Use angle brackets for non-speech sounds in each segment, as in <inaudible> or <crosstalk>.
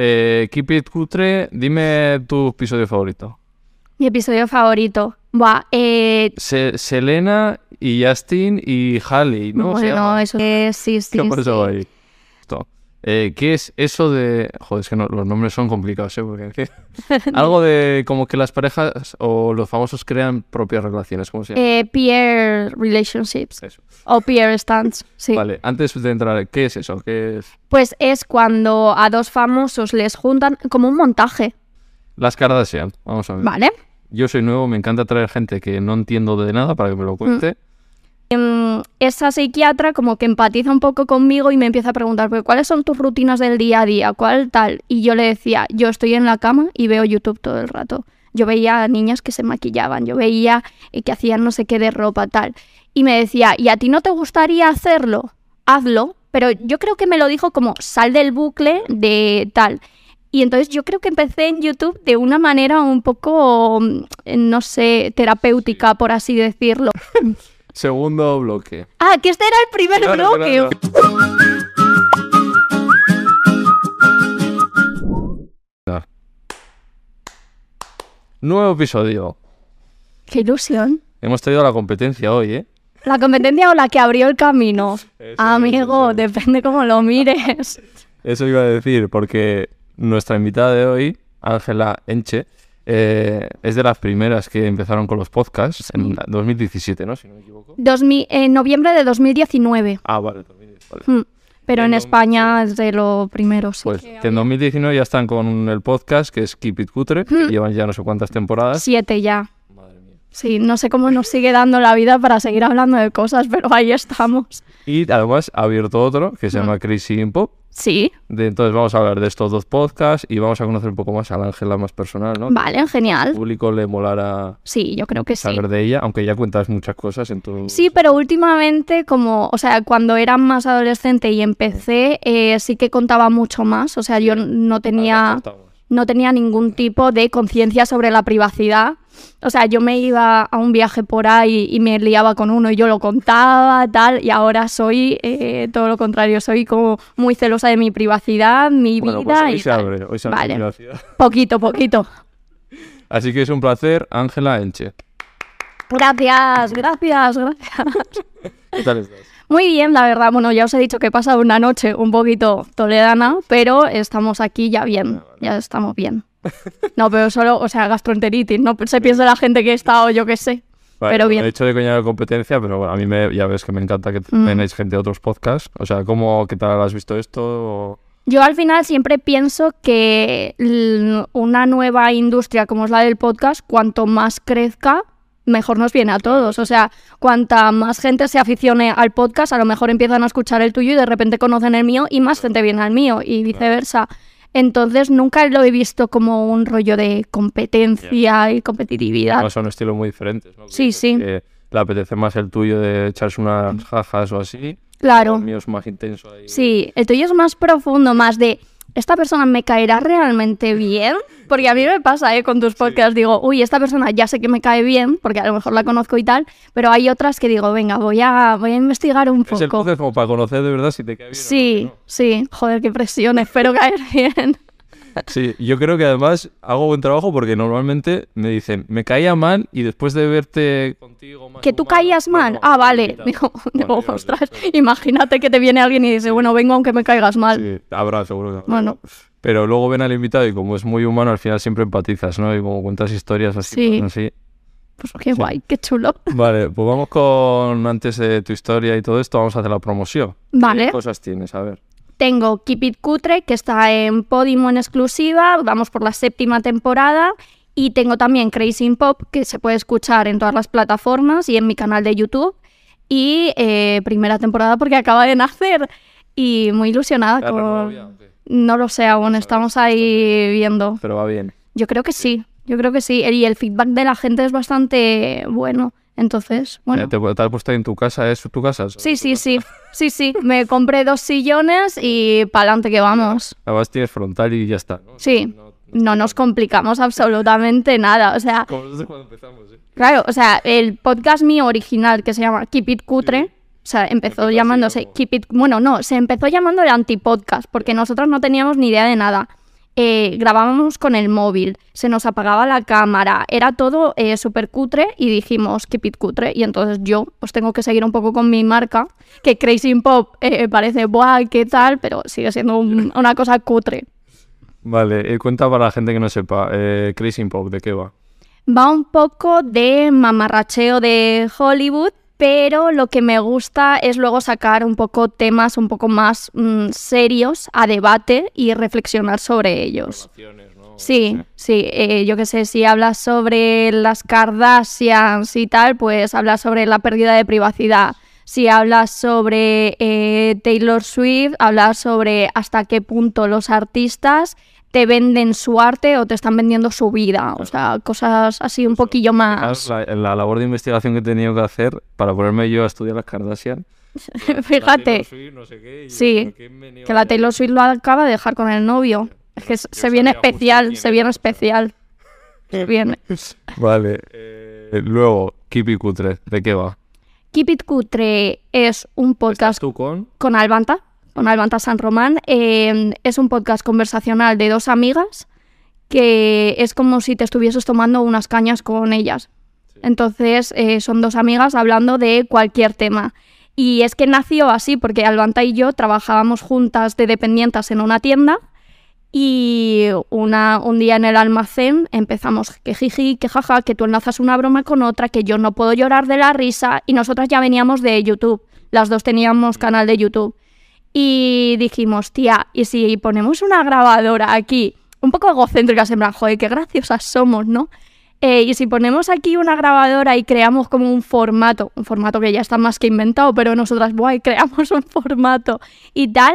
Eh, Keep It Cutre, dime tu episodio favorito. Mi episodio favorito. Buah, eh, Se- Selena y Justin y Halle, ¿no? Bueno, llama. eso es, sí, sí. ¿Qué sí. ahí? Eh, ¿Qué es eso de...? Joder, es que no- los nombres son complicados, ¿eh? Porque. <laughs> Algo de como que las parejas o los famosos crean propias relaciones, ¿cómo se llama? Eh, peer relationships Eso. o peer stands, sí. Vale, antes de entrar, ¿qué es eso? ¿Qué es? Pues es cuando a dos famosos les juntan como un montaje, Las Kardashian, vamos a ver. ¿vale? Yo soy nuevo, me encanta traer gente que no entiendo de nada para que me lo cuente. Mm, Esa psiquiatra como que empatiza un poco conmigo y me empieza a preguntar, "Pero, ¿cuáles son tus rutinas del día a día? ¿Cuál tal? Y yo le decía, yo estoy en la cama y veo YouTube todo el rato. Yo veía a niñas que se maquillaban, yo veía eh, que hacían no sé qué de ropa, tal. Y me decía, ¿y a ti no te gustaría hacerlo? Hazlo. Pero yo creo que me lo dijo como, sal del bucle de tal. Y entonces yo creo que empecé en YouTube de una manera un poco, mm, no sé, terapéutica, por así decirlo. <laughs> Segundo bloque. Ah, que este era el primer Claro, bloque. claro. Nuevo episodio. Qué ilusión. Hemos traído la competencia hoy, ¿eh? ¿La competencia o la que abrió el camino? Amigo, eso. depende cómo lo mires. Eso iba a decir, porque nuestra invitada de hoy, Ángela Enche, eh, es de las primeras que empezaron con los podcasts en 2017, ¿no? Si no me equivoco. 2000 en noviembre de 2019. Ah, vale, 2010, vale. Mm, Pero en En España es de lo primero, sí. Pues que en 2019 ya están con el podcast que es Keep It Cutre, que llevan ya no sé cuántas temporadas. Siete ya. Sí, no sé cómo nos sigue dando la vida para seguir hablando de cosas, pero ahí estamos. Y además ha abierto otro que se llama Crazy in Pop. Sí, De, entonces vamos a hablar de estos dos podcasts y vamos a conocer un poco más a la Ángela más personal, ¿no? vale, Al genial. público le molará Sí, yo creo que sí. saber de ella, aunque ya cuentas muchas cosas en tu... Sí, pero últimamente, como, o sea, cuando era más adolescente y empecé, eh, sí que contaba mucho más. O sea, yo no tenía, no tenía ningún tipo de conciencia sobre la privacidad. O sea, yo me iba a un viaje por ahí y me liaba con uno y yo lo contaba, tal, y ahora soy eh, todo lo contrario, soy como muy celosa de mi privacidad, mi Bueno, vida pues hoy y se tal. abre, hoy se abre Vale. privacidad. Poquito, poquito. <laughs> Así que es un placer, Ángela Enche. Gracias, gracias, gracias. ¿Qué tal estás? Muy bien, la verdad. Bueno, ya os he dicho que he pasado una noche un poquito toledana, pero estamos aquí ya bien. Ya estamos bien. No, pero solo, o sea, gastroenteritis. No se piensa la gente que he estado, yo qué sé. Vale, Pero bien. He hecho de coña la competencia, pero bueno, a mí me, ya ves que me encanta que Mm. tenéis gente de otros podcasts. O sea, ¿cómo, qué tal has visto esto? O- Yo al final siempre pienso que una nueva industria como es la del podcast, cuanto más crezca, mejor nos viene a todos. O sea, cuanta más gente se aficione al podcast, a lo mejor empiezan a escuchar el tuyo y de repente conocen el mío y más gente viene al mío y viceversa. Entonces nunca lo he visto como un rollo de competencia y competitividad. Además son estilos muy diferentes, ¿no? Sí, sí. que le apetece más el tuyo de echarse unas jajas o así. Claro. El mío es más intenso ahí. Sí, el tuyo es más profundo, más de ¿esta persona me caerá realmente bien? Porque a mí me pasa, ¿eh? Con tus podcasts digo, uy, esta persona ya sé que me cae bien, porque a lo mejor la conozco y tal, pero hay otras que digo, venga, voy a, voy a investigar un Es el poco. como para conocer de verdad si te cae bien. o no, Sí, ¿no? sí, joder, qué presión, espero caer <laughs> bien. Sí, yo creo que además hago buen trabajo porque normalmente me dicen, me caía mal y después de verte contigo más ¿Que tú humano, caías mal? ah, vale. Digo, ostras, imagínate que te viene alguien y dice, bueno, vengo aunque me caigas mal. Sí, habrá, seguro que habrá. Bueno. Pero luego ven al invitado y como es muy humano, al final siempre empatizas, ¿no? Y como cuentas historias así. Sí. pues, así. Pues qué guay, qué chulo. <laughs> Vale, pues vamos con, antes de tu historia y todo esto, vamos a hacer la promoción. Vale. ¿Qué cosas tienes? A ver. Tengo Keep It Cutre, que está en Podimo en exclusiva, vamos por la séptima temporada. Y tengo también Crazy in Pop, que se puede escuchar en todas las plataformas y en mi canal de YouTube. Y eh, primera temporada porque acaba de nacer. Y muy ilusionada ¿La renuevo con... No lo sé aún, estamos ahí viendo. Pero va bien. Yo creo que sí, yo creo que sí. Y el feedback de la gente es bastante bueno. Entonces, bueno. Eh, ¿Te, te has puesto ahí en tu casa? ¿Es tu casa? Sí, sí, sí. Sí, sí. Me compré dos sillones y para adelante que vamos. Además tienes frontal y ya está. ¿no? Sí. No, No nos complicamos absolutamente nada. O sea, Como desde cuando empezamos, ¿eh? claro, o sea, el podcast mío original que se llama Keep It Cutre, o sea, empezó llamándose como- Keep It. Bueno, no, se empezó llamando el antipodcast porque nosotros no teníamos ni idea de nada. Eh, grabábamos con el móvil, se nos apagaba la cámara, era todo eh, súper cutre y dijimos que pit cutre. Y entonces yo pues tengo que seguir un poco con mi marca, que Crazy Pop eh, parece, ¡buah, qué tal! Pero sigue siendo un- una cosa cutre. Vale, eh, cuenta para la gente que no sepa, eh, Crazy Pop, ¿de qué va? Va un poco de mamarracheo de Hollywood, pero lo que me gusta es luego sacar un poco temas un poco más mm, serios a debate y reflexionar sobre ellos. Sí, sí, eh, yo qué sé, si hablas sobre las Kardashians y tal, pues hablas sobre la pérdida de privacidad. Si hablas sobre eh, Taylor Swift, hablas sobre hasta qué punto los artistas te venden su arte o te están vendiendo su vida. O sea, cosas así un poquillo más. La, la labor de investigación que he tenido que hacer para ponerme yo a estudiar las Kardashian. <laughs> Fíjate, Sí, que la Taylor Swift lo acaba de dejar con el novio. Es que se- se viene especial, se viene especial. Se viene. Vale. eh, luego, Kipi Cutre, ¿de qué va? Keep It Cutre es un ¿Estás podcast tú con? con Albanta, con Albanta San Román. Eh, es un podcast conversacional de dos amigas que es como si te estuvieses tomando unas cañas con ellas. Entonces, eh, son dos amigas hablando de cualquier tema. Y es que nació así porque Albanta y yo trabajábamos juntas de dependientas en una tienda y una, un día en el almacén empezamos que jiji, que jaja, que tú enlazas una broma con otra, que yo no puedo llorar de la risa y nosotras ya veníamos de YouTube. Las dos teníamos canal de YouTube. Y dijimos, tía, ¿y si ponemos una grabadora aquí? Un poco egocéntricas, en plan, joder, qué graciosas somos, ¿no? Eh, y si ponemos aquí una grabadora y creamos como un formato, un formato que ya está más que inventado, pero nosotras, guay, creamos un formato y tal,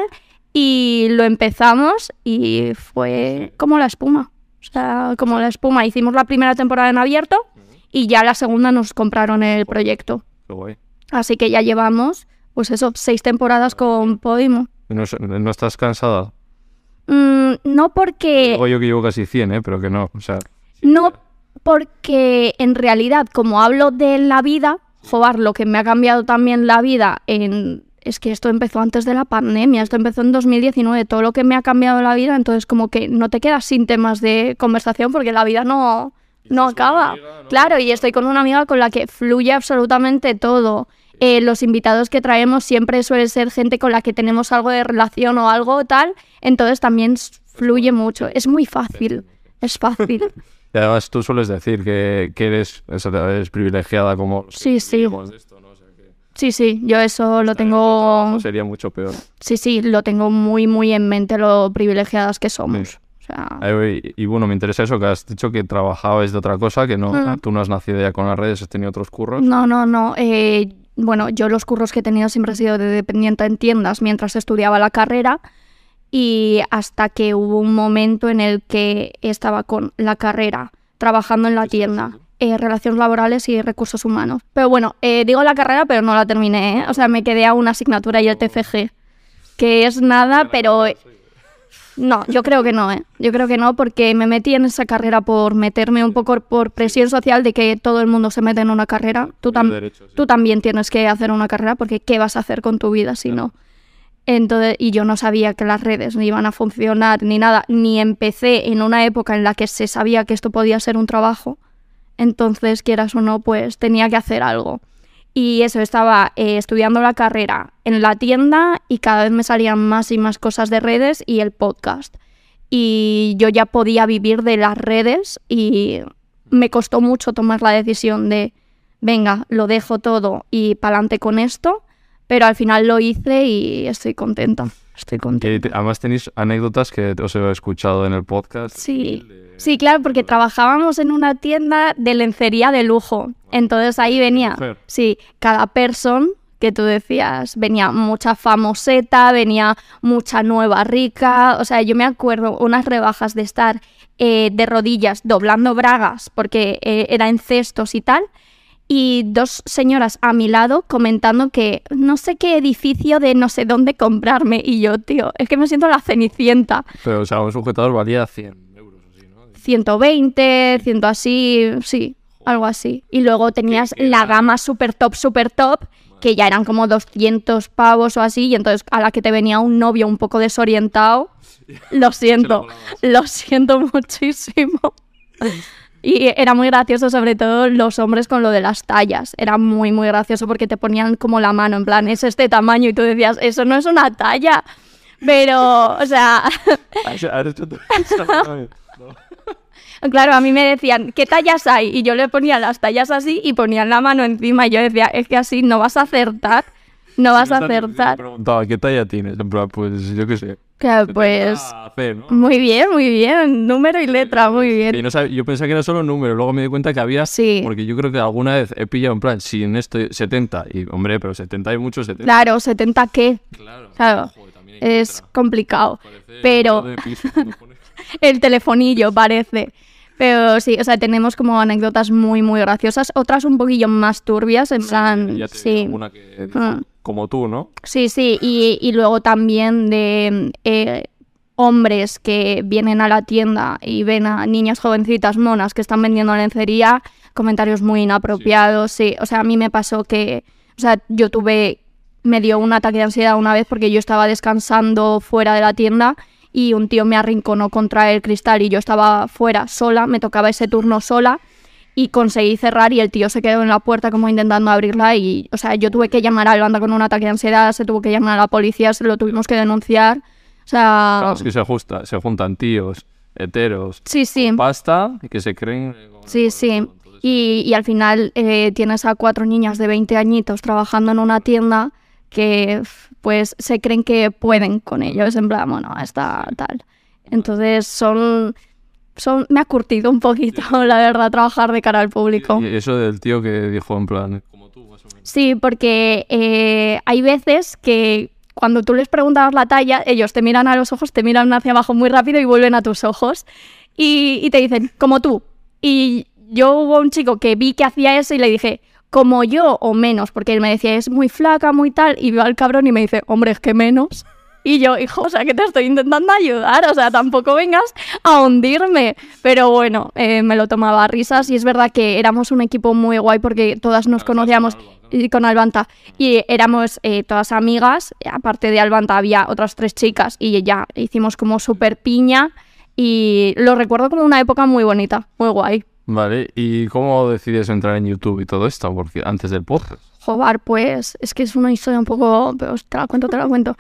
y lo empezamos y fue como la espuma. O sea, como la espuma. Hicimos la primera temporada en abierto y ya la segunda nos compraron el proyecto. Así que ya llevamos, pues eso, seis temporadas con Podimo. ¿No, no estás cansada? Mm, no porque... Digo yo que llevo casi 100, ¿eh? Pero que no, o sea... No porque en realidad, como hablo de la vida, joder, lo que me ha cambiado también la vida en... Es que esto empezó antes de la pandemia, esto empezó en 2019, todo lo que me ha cambiado la vida, entonces como que no te quedas sin temas de conversación porque la vida no, no acaba. Claro, y estoy con una amiga con la que fluye absolutamente todo. Eh, los invitados que traemos siempre suele ser gente con la que tenemos algo de relación o algo tal, entonces también fluye mucho. Es muy fácil, es fácil. <laughs> Y además tú sueles decir que, que eres, privilegiada como... Sí, sí. esto, ¿no? O sea, que Sí, sí, yo eso lo tengo, Sería mucho peor. sí, sí, lo tengo muy, muy en mente lo privilegiadas que somos. Sí. O sea, Y, y bueno, me interesa eso, que has dicho que trabajabas de otra cosa, que no, Mm. tú no has nacido ya con las redes, has tenido otros curros. no, no, no. eh, bueno, yo los curros que he tenido siempre he sido de dependiente en tiendas mientras estudiaba la carrera y hasta que hubo un momento en el que estaba con la carrera trabajando en la tienda. eh, relaciones laborales y recursos humanos. Pero bueno, eh, digo la carrera, pero no la terminé. ¿eh? O sea, me quedé a una asignatura y el TFG, que es nada, pero No, yo creo que no, ¿eh? Yo creo que no, porque me metí en esa carrera por meterme un poco por presión social de que todo el mundo se mete en una carrera. Tú, tam- derecho, sí. tú también tienes que hacer una carrera porque ¿qué vas a hacer con tu vida si no? Entonces, y yo no sabía que las redes ni iban a funcionar ni nada, ni empecé en una época en la que se sabía que esto podía ser un trabajo. Entonces, quieras o no, pues tenía que hacer algo. Y eso, estaba eh, estudiando la carrera en la tienda y cada vez me salían más y más cosas de redes y el podcast. Y yo ya podía vivir de las redes y me costó mucho tomar la decisión de, venga, lo dejo todo y pa'lante con esto, pero al final lo hice y estoy contenta. Estoy contenta. te- además tenéis anécdotas que os he escuchado en el podcast. Sí, sí, claro, porque trabajábamos en una tienda de lencería de lujo. Entonces ahí venía, sí, cada person que tú decías, venía mucha famoseta, venía mucha nueva rica. O sea, yo me acuerdo unas rebajas de estar eh, de rodillas doblando bragas porque eh, era en cestos y tal. Y dos señoras a mi lado comentando que no sé qué edificio de no sé dónde comprarme. Y yo, tío, es que me siento la cenicienta. Pero, o sea, un sujetador valía 100 euros, así, ¿no? 120, 100 así, sí, algo así. Y luego tenías la gama super top, super top, que ya eran como 200 pavos o así, y entonces a la que te venía un novio un poco desorientado, Lo <laughs> siento, lo siento muchísimo. <laughs> Y era muy gracioso, sobre todo los hombres con lo de las tallas. Era muy, muy gracioso porque te ponían como la mano, en plan, es este tamaño, y tú decías, eso no es una talla. Pero, o sea, <laughs> <laughs> <laughs> claro, a mí me decían, ¿qué tallas hay? Y yo le ponía las tallas así y ponían la mano encima. Y yo decía, es que así no vas a acertar. No vas a Me acertar. preguntaba, ¿qué talla tienes? En plan, pues yo qué sé. Que, pues, muy bien, muy bien. Número y letra, muy Y bien. no yo pensaba que era solo número, luego me di cuenta que había... Sí. Porque yo creo que alguna vez he pillado en plan, si en esto 70, y hombre, pero 70 hay muchos 70. Claro, 70 qué. Claro. Joder, es letra. complicado. Pero- piso <laughs> El telefonillo parece. Pero sí, o sea, tenemos como anécdotas muy, muy graciosas. Otras un poquillo más turbias, en plan, Ya te sí. que. Como tú, ¿no? Sí, sí, y, y luego también de eh, hombres que vienen a la tienda y ven a niñas jovencitas monas que están vendiendo lencería, comentarios muy inapropiados, sí. O sea, a mí me pasó que, o sea, yo tuve, me dio un ataque de ansiedad una vez porque yo estaba descansando fuera de la tienda y un tío me arrinconó contra el cristal y yo estaba fuera sola, me tocaba ese turno sola y conseguí cerrar y el tío se quedó en la puerta como intentando abrirla y, o sea, yo tuve que llamar al banda con un ataque de ansiedad, se tuvo que llamar a la policía, se lo tuvimos que denunciar. O sea, Claro, es que se, justa, se juntan tíos, heteros, sí, sí, pasta, y que se creen... sí, sí. Y, y al final eh, tienes a cuatro niñas de 20 añitos trabajando en una tienda que pues se creen que pueden con ellos, en plan, bueno, está tal. Entonces son, son, me ha curtido un poquito, la verdad, trabajar de cara al público. Y eso del tío que dijo en plan, como tú, más o menos. Sí, porque eh, hay veces que cuando tú les preguntas la talla, ellos te miran a los ojos, te miran hacia abajo muy rápido y vuelven a tus ojos y, y te dicen, como tú. Y yo hubo un chico que vi que hacía eso y le dije, como yo o menos, porque él me decía, es muy flaca, muy tal, y veo al cabrón y me dice, hombre, es que menos. Y yo, hijo, o sea, que te estoy intentando ayudar, o sea, tampoco vengas a hundirme. Pero bueno, eh, me lo tomaba a risas y es verdad que éramos un equipo muy guay porque todas nos conocíamos con Albanta y éramos eh, todas amigas, aparte de Albanta había otras tres chicas y ya hicimos como súper piña y lo recuerdo como una época muy bonita, muy guay. Vale, ¿y cómo decides entrar en YouTube y todo esto? Porque antes del podcast. Jobar, pues es que es una historia un poco, pero te la cuento, te la cuento.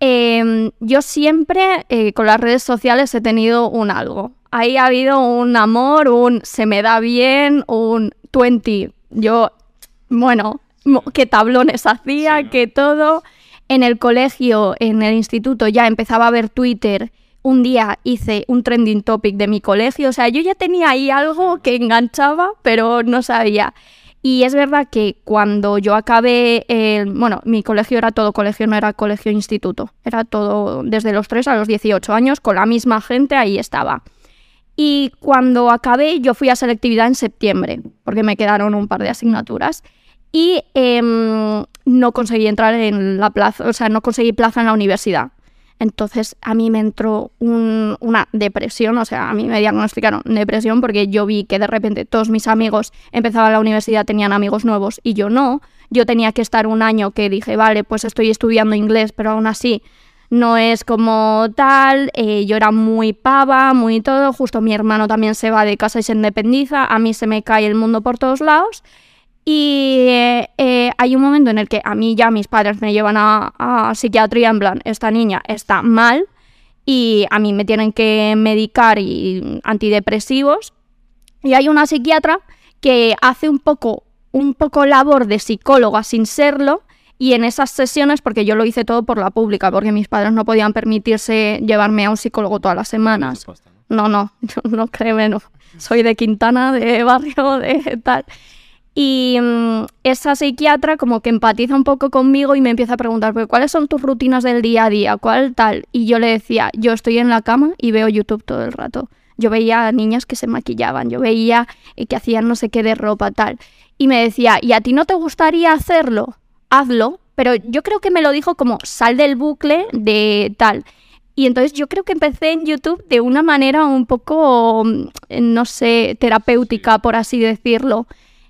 Eh, yo siempre eh, con las redes sociales he tenido un algo. Ahí ha habido un amor, un se me da bien, un 20. Yo, bueno, qué tablones hacía, qué todo. En el colegio, en el instituto ya empezaba a ver Twitter. Un día hice un trending topic de mi colegio. O sea, yo ya tenía ahí algo que enganchaba, pero no sabía. Y es verdad que cuando yo acabé, el- bueno, mi colegio era todo colegio, no era colegio instituto, era todo desde los 3 a los 18 años, con la misma gente, ahí estaba. Y cuando acabé, yo fui a selectividad en septiembre, porque me quedaron un par de asignaturas. Y em, no conseguí entrar en la plaza, o sea, no conseguí plaza en la universidad. Entonces a mí me entró un- una depresión, o sea, a mí me diagnosticaron depresión porque yo vi que de repente todos mis amigos empezaban la universidad, tenían amigos nuevos y yo no. Yo tenía que estar un año que dije, vale, pues estoy estudiando inglés, pero aún así no es como tal. eh, yo era muy pava, muy todo. Justo mi hermano también se va de casa y se independiza. A mí se me cae el mundo por todos lados. Y eh, eh, hay un momento en el que a mí ya mis padres me llevan a, a psiquiatría en plan, esta niña está mal y a mí me tienen que medicar y antidepresivos. Y hay una psiquiatra que hace un poco, un poco labor de psicóloga sin serlo. Y en esas sesiones, porque yo lo hice todo por la pública, porque mis padres no podían permitirse llevarme a un psicólogo todas las semanas. No, no, yo <laughs> no créeme, no. Soy de Quintana, de barrio, de tal. Y mm, esa psiquiatra como que empatiza un poco conmigo y me empieza a preguntar, "Pero, ¿cuáles son tus rutinas del día a día? ¿Cuál tal? Y yo le decía, yo estoy en la cama y veo YouTube todo el rato. Yo veía a niñas que se maquillaban, yo veía eh, que hacían no sé qué de ropa, tal. Y me decía, ¿y a ti no te gustaría hacerlo? Hazlo. Pero yo creo que me lo dijo como, sal del bucle de tal. Y entonces yo creo que empecé en YouTube de una manera un poco, mm, no sé, terapéutica, por así decirlo.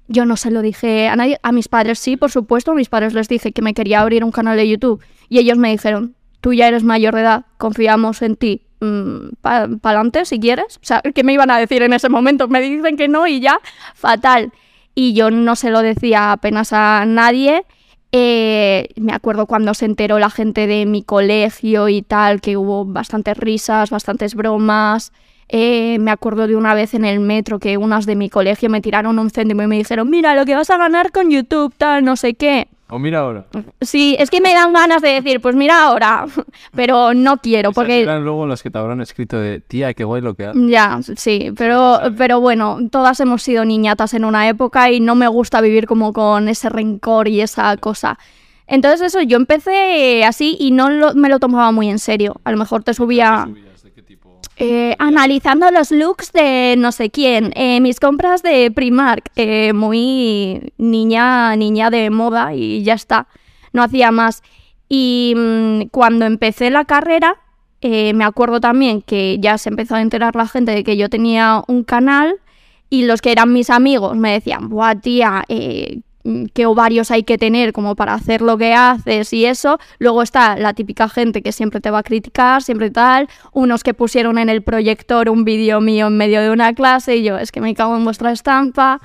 Yo no se lo dije a nadie, a mis padres sí, por supuesto, a mis padres les dije que me quería abrir un canal de YouTube y ellos me dijeron, tú ya eres mayor de edad, confiamos en ti para adelante si quieres. O sea, ¿qué me iban a decir en ese momento? Me dicen que no y ya, fatal. Y yo no se lo decía apenas a nadie. Eh, me acuerdo cuando se enteró la gente de mi colegio y tal, que hubo bastantes risas, bastantes bromas. Eh, me acuerdo de una vez en el metro que unas de mi colegio me tiraron un céntimo y me dijeron, mira lo que vas a ganar con YouTube, tal, no sé qué. O mira ahora. Sí, es que me dan ganas de decir, pues mira ahora, <laughs> pero no quiero porque... Eran luego las que te habrán escrito de, tía, qué guay lo que haces. Ya, sí, pero, pero bueno, todas hemos sido niñatas en una época y no me gusta vivir como con ese rencor y esa cosa. Entonces eso, yo empecé así y no me lo tomaba muy en serio. A lo mejor te subía... Eh, analizando los looks de no sé quién, eh, mis compras de Primark, eh, muy niña, niña de moda y ya está, no hacía más. Y mm, cuando empecé la carrera, me acuerdo también que ya se empezó a enterar la gente de que yo tenía un canal y los que eran mis amigos me decían, buah tía, Mm, qué ovarios hay que tener como para hacer lo que haces y eso. Luego está la típica gente que siempre te va a criticar, siempre tal. Unos que pusieron en el proyector un vídeo mío en medio de una clase y yo, es que me cago en vuestra estampa.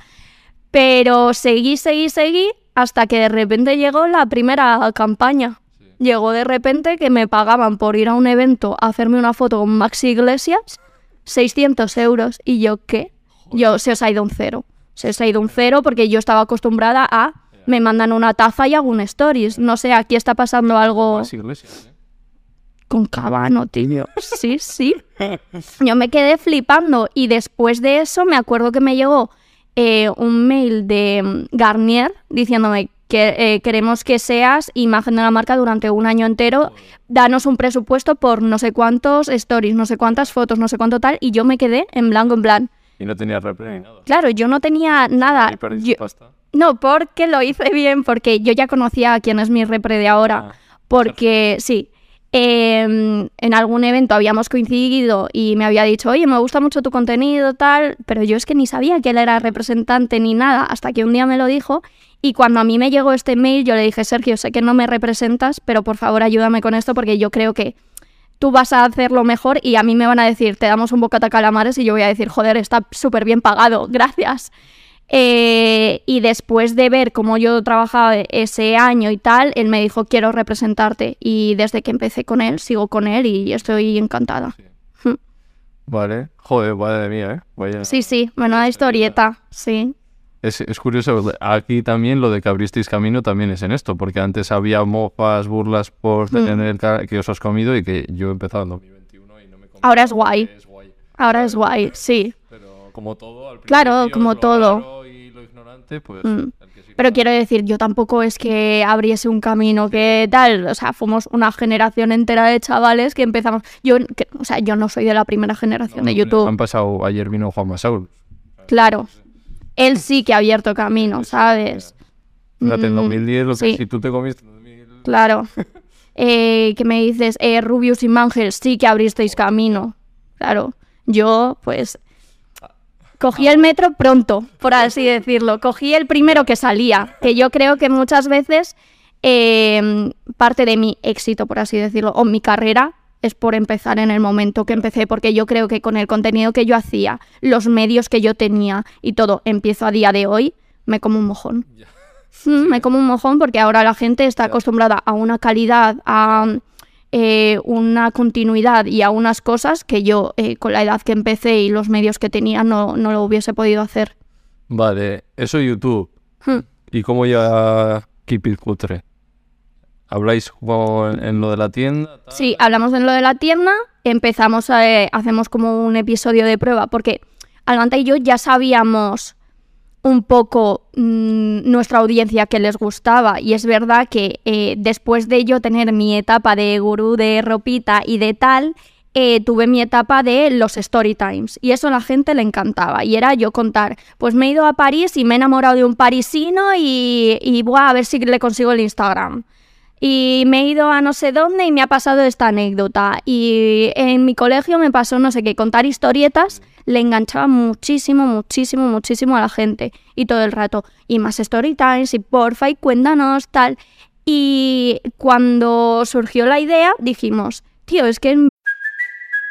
Pero seguí, seguí, seguí hasta que de repente llegó la primera campaña. Llegó de repente que me pagaban por ir a un evento a hacerme una foto con Maxi Iglesias 600 euros. Y yo, ¿qué? Yo, se os ha ido un cero se ha ido un cero porque yo estaba acostumbrada a me mandan una taza y hago un stories. No sé, aquí está pasando algo. ¿eh? Con cabano, tío. Sí, sí. Yo me quedé flipando y después de eso me acuerdo que me llegó eh, un mail de mm, Garnier diciéndome que eh, queremos que seas imagen de la marca durante un año entero, danos un presupuesto por no sé cuántos stories, no sé cuántas fotos, no sé cuánto tal, y yo me quedé en blanco, en plan, y no tenía repre ni nada. Claro, yo no tenía nada. ¿Y pasta? No, porque lo hice bien, porque yo ya conocía a quién es mi repre de ahora. Ah, porque, sí, em, en algún evento habíamos coincidido y me había dicho, oye, me gusta mucho tu contenido, tal, pero yo es que ni sabía que él era representante ni nada, hasta que un día me lo dijo. Y cuando a mí me llegó este mail, yo le dije, Sergio, sé que no me representas, pero por favor ayúdame con esto porque yo creo que tú vas a hacerlo mejor y a mí me van a decir, te damos un bocata calamares y yo voy a decir, joder, está súper bien pagado, <laughs> gracias. Eh, y después de ver cómo yo trabajaba ese año y tal, él me dijo, quiero representarte. Y desde que empecé con él, sigo con él y estoy encantada. Hmm. Vale, joder, de mía, ¿eh? Sí, sí, buena historieta, sí. Es, curioso, aquí también lo de que abristeis camino también es en esto, porque antes había mofas, burlas por mm. tener que os has comido y que yo he empezado en 2021 y no me Ahora es guay. Ahora es guay, sí. Pero como todo, al Claro, como todo. Y lo ignorante, pues... Mm. Pero quiero decir, yo tampoco es que abriese un camino que tal, o sea, fuimos una generación entera de chavales que empezamos. Yo, o sea, yo no soy de la primera generación de YouTube. Han pasado, ayer vino Juan Masaul. Claro él sí que ha abierto camino, ¿sabes? Fíjate, en 2010, mm, lo que si tú te comiste en 2000... Claro. <laughs> Eh, ¿Qué me dices? Eh, Rubius y Mangel, sí que abristeis camino. Claro. Yo, pues, cogí el metro pronto, por así decirlo. Cogí el primero que salía, que yo creo que muchas veces eh, parte de mi éxito, por así decirlo, o mi carrera, es por empezar en el momento que empecé, porque yo creo que con el contenido que yo hacía, los medios que yo tenía y todo, empiezo a día de hoy, me como un mojón. <laughs> Mm, me como un mojón porque ahora la gente está acostumbrada a una calidad, a eh, una continuidad y a unas cosas que yo, eh, con la edad que empecé y los medios que tenía, no, no lo hubiese podido hacer. Vale, eso YouTube. Hmm. ¿Y cómo ya Keep It Cutre? ¿Habláis en lo de la tienda? Sí, hablamos en lo de la tienda, empezamos, a, eh, hacemos como un episodio de prueba, porque Almanta y yo ya sabíamos un poco mm, nuestra audiencia que les gustaba y es verdad que eh, después de yo tener mi etapa de gurú de ropita y de tal, eh, tuve mi etapa de los story times y eso a la gente le encantaba y era yo contar, pues me he ido a París y me he enamorado de un parisino y, y voy a ver si le consigo el Instagram y me he ido a no sé dónde y me ha pasado esta anécdota. Y en mi colegio me pasó, no sé qué, contar historietas le enganchaba muchísimo, muchísimo, muchísimo a la gente. Y todo el rato, y más story times, y porfa, y cuéntanos, tal. Y cuando surgió la idea, dijimos, tío, es que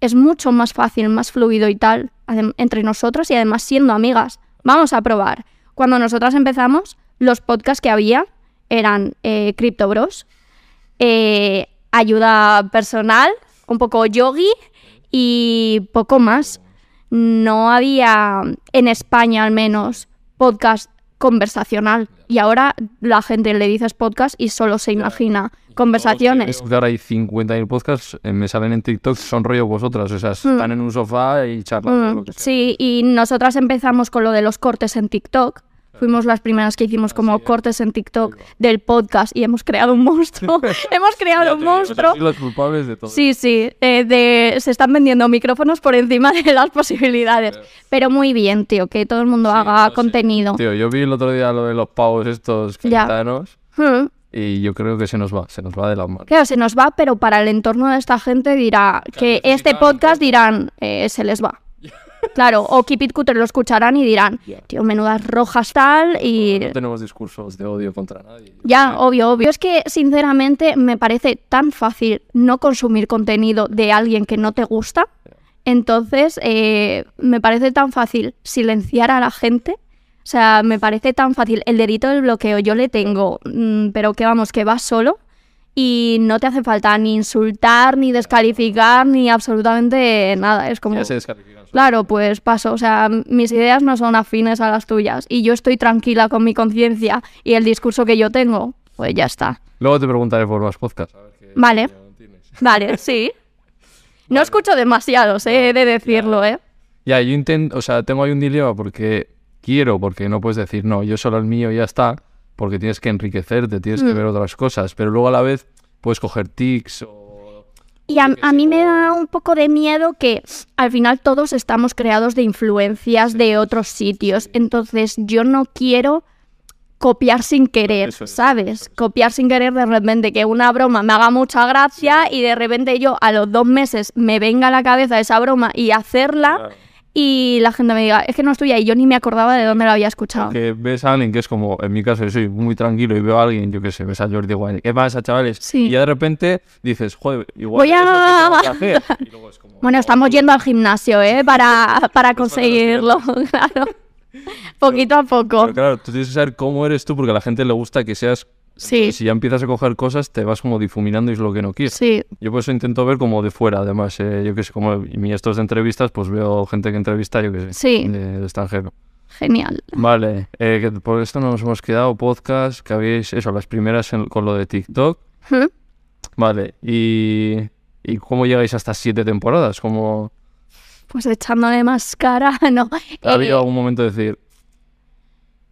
Es mucho más fácil, más fluido y tal entre nosotras y además siendo amigas. Vamos a probar. Cuando nosotras empezamos, los podcasts que había eran eh, Crypto Bros, eh, ayuda personal, un poco yogi y poco más. No había, en España al menos, podcast conversacional. Y ahora la gente le dices podcast y solo se imagina conversaciones. Ahora hay 50.000 podcasts, eh, me salen en TikTok, son rollo vosotras, o sea, están en un sofá y charlan. Mm, sí, y nosotras empezamos con lo de los cortes en TikTok. Fuimos las primeras que hicimos como cortes en TikTok del podcast y hemos creado un monstruo. <laughs> <laughs> hemos creado un monstruo. Los culpables de todo. Sí, sí, eh, de, se están vendiendo micrófonos por encima de las posibilidades. Pero muy bien, tío, que todo el mundo haga no contenido. Tío, yo vi el otro día lo de los pavos estos gitanos <laughs> Mm. y yo creo que se nos va, se nos va de las manos. Claro, se nos va, pero para el entorno de esta gente dirá que este podcast dirán, eh, se les va. Claro, o Keep It Cutter lo escucharán y dirán, tío, menudas rojas tal y... No tenemos discursos de odio contra nadie. Ya, obvio, obvio. Es que, sinceramente, me parece tan fácil no consumir contenido de alguien que no te gusta. Entonces, eh, me parece tan fácil silenciar a la gente. O sea, me parece tan fácil. El dedito del bloqueo yo le tengo, mm, pero que vamos, que va solo. Y no te hace falta ni insultar, ni descalificar, ni absolutamente nada. Es como... Ya se descalifican. Claro, pues paso. O sea, mis ideas no son afines a las tuyas. Y yo estoy tranquila con mi conciencia y el discurso que yo tengo, pues ya está. Luego te preguntaré por más podcasts. Vale. <laughs> Vale, sí. No escucho demasiados, eh, he de decirlo, ¿eh? Ya, yo intento, o sea, tengo ahí un dilema porque quiero, porque no puedes decir, no, yo solo el mío y ya está, porque tienes que enriquecerte, tienes Mm. que ver otras cosas, pero luego a la vez puedes coger tics o... Y a, a mí me da un poco de miedo que al final todos estamos creados de influencias de otros sitios. Entonces yo no quiero copiar sin querer, Eso ¿sabes? Copiar sin querer de repente que una broma me haga mucha gracia y de repente yo a los dos meses me venga a la cabeza esa broma y hacerla y la gente me diga, es que no estoy ahí, yo ni me acordaba de dónde la había escuchado. Que ves a alguien que es como, en mi caso, yo soy muy tranquilo y veo a alguien, yo qué sé, ves a Jordi Guay, ¿qué pasa, chavales? Sí. Y ya de repente dices, joder, igual Voy es lo que a- tengo que <laughs> hacer. Y luego es como, Bueno, "Oh, estamos tú". yendo al gimnasio, ¿eh? <laughs> Para, para conseguirlo, <laughs> claro. Poquito a poco. Pero claro, tú tienes que saber cómo eres tú, porque a la gente le gusta que seas... Sí. Si ya empiezas a coger cosas, te vas como difuminando y es lo que no quieres. Sí, Yo por eso intento ver como de fuera, además, eh, yo que sé, como en mi estos de entrevistas, pues veo gente que entrevista, yo que sé, Sí. de, de extranjero. genial. Vale, eh, que por esto nos hemos quedado podcast, que habéis, eso, las primeras en- con lo de TikTok. ¿Mm? Vale, y, y cómo llegáis a estas siete temporadas, como Pues echándole más cara, <laughs> no. ha habido Eh, algún momento de decir,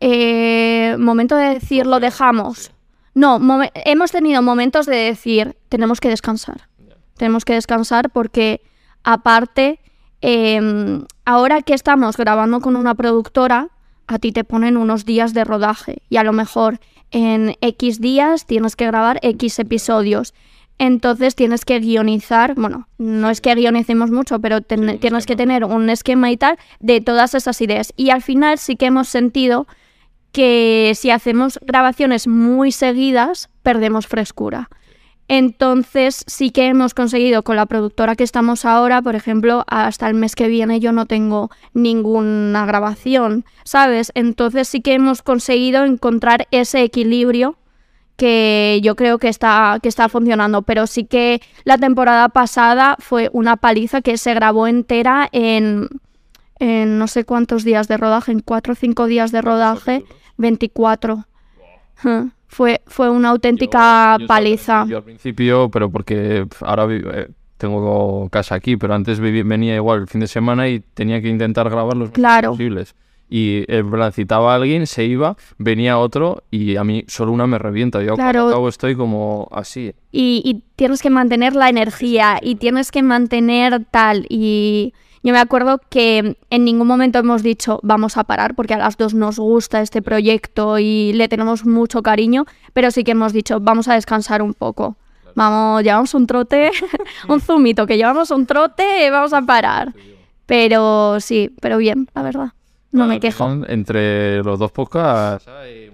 eh, momento de decir lo dejamos. No, hemos tenido momentos de decir tenemos que descansar. Tenemos que descansar porque aparte, em, ahora que estamos grabando con una productora, a ti te ponen unos días de rodaje y a lo mejor en X días tienes que grabar X episodios. Entonces tienes que guionizar, bueno, no es que guionicemos mucho, pero ten- tienes que tener un esquema y tal de todas esas ideas. Y al final sí que hemos sentido que si hacemos grabaciones muy seguidas, perdemos frescura. Entonces sí que hemos conseguido con la productora que estamos ahora, por ejemplo, hasta el mes que viene yo no tengo ninguna grabación, ¿sabes? Entonces sí que hemos conseguido encontrar ese equilibrio que yo creo que está, que está funcionando, pero sí que la temporada pasada fue una paliza que se grabó entera en, en no sé cuántos días de rodaje, en cuatro o cinco días de rodaje, 24. Huh. Fue, fue una auténtica Yo- yo paliza. Yo al principio, pero porque ahora eh, tengo casa aquí, pero antes venía igual el fin de semana y tenía que intentar grabar los Claro. posibles. y en plan citaba a alguien, se iba, venía otro y a mí solo una me revienta. Yo Claro. cabo estoy como así. y, y tienes que mantener la energía y tienes que mantener tal. Y yo me acuerdo que en ningún momento hemos dicho vamos a parar porque a las dos nos gusta este proyecto y le tenemos mucho cariño, pero sí que hemos dicho vamos a descansar un poco. Vamos, llevamos un trote, <laughs> un zumito, que llevamos un trote, vamos a parar. Pero sí, pero bien, la verdad. No Ah, me quejo. Entre los dos podcasts.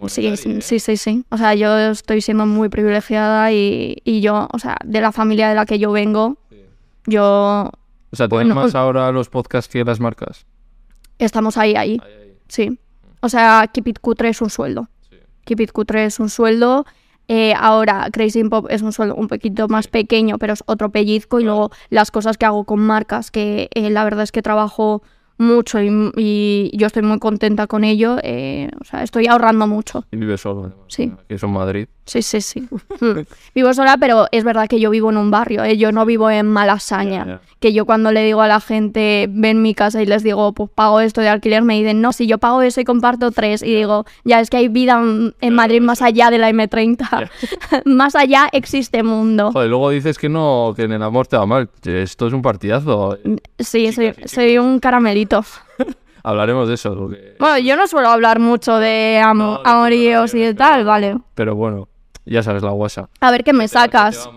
sí, ¿eh? sí, sí, sí. O sea, yo estoy siendo muy privilegiada y, y yo, o sea, de la familia de la que yo vengo, yo O sea, ¿tienes Bueno, más ahora los podcasts que las marcas? estamos ahí, ahí, sí. O sea, Keep It Cutre es un sueldo. Keep It Cutre es un sueldo. Eh, ahora, Crazy Pop es un sueldo un poquito más pequeño, pero es otro pellizco. Y luego las cosas que hago con marcas, que eh, la verdad es que trabajo mucho y, y yo estoy muy contenta con ello. eh, o sea, estoy ahorrando mucho. Y vives solo. Sí. Que es en Madrid. Sí, sí, sí. <laughs> <laughs> Mm. vivo sola, pero es verdad que yo vivo en un barrio, ¿eh? yo no vivo en Malasaña. Ya. Que yo cuando le digo a la gente, ven mi casa y les digo, pues pago esto de alquiler, me dicen, no, si yo pago eso y comparto tres. Y digo, ya es que hay vida en Madrid más allá de la M30. <laughs> más allá existe mundo. Joder, luego dices que no, que en el amor te va mal. Esto es un partidazo. Sí, soy, soy un caramelito. Hablaremos de eso. porque- Bueno, yo no suelo hablar mucho de No, de amoríos y de tal, vale. Pero bueno, ya sabes la guasa. A ver qué me sacas.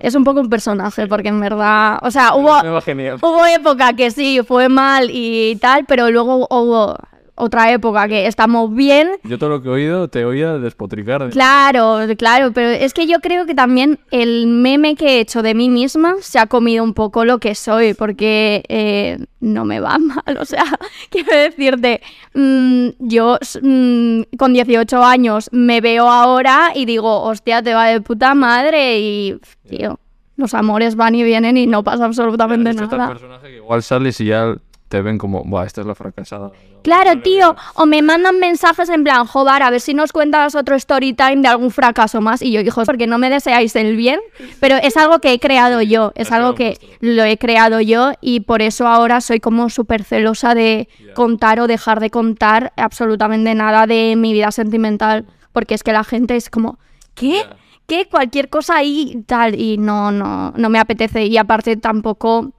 Es un poco un personaje, porque en verdad, o sea, hubo, Me va genial. Hubo época que sí, fue mal y tal, pero luego hubo otra época que estamos bien. Yo todo lo que he oído te oía despotricar. de- Claro, claro, pero es que yo creo que también el meme que he hecho de mí misma se ha comido un poco lo que soy, porque eh, no me va <laughs> mal, o sea, <laughs> quiero decirte, mm, yo mm, con 18 años me veo ahora y digo, hostia, te va de puta madre y, tío, los amores van y vienen y no pasa absolutamente nada. personaje que igual sales y ya te ven como, buah, esta es la fracasada. Claro, tío, o me mandan mensajes en plan, joder, a ver si nos cuentas otro story time de algún fracaso más. Y yo, hijos, porque no me deseáis el bien, pero es algo que he creado yo, es algo que lo he creado yo y por eso ahora soy como súper celosa de contar o dejar de contar absolutamente nada de mi vida sentimental, porque es que la gente es como, ¿qué? ¿Qué? Cualquier cosa ahí y tal, y no, no, no me apetece. Y aparte tampoco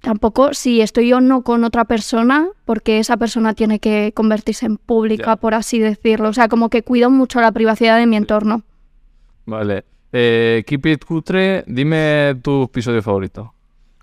tampoco si estoy o no con otra persona, porque esa persona tiene que convertirse en pública, por así decirlo. O sea, como que cuido mucho la privacidad de mi entorno. Vale. Eh, Keep It Cutre, dime tu episodio favorito.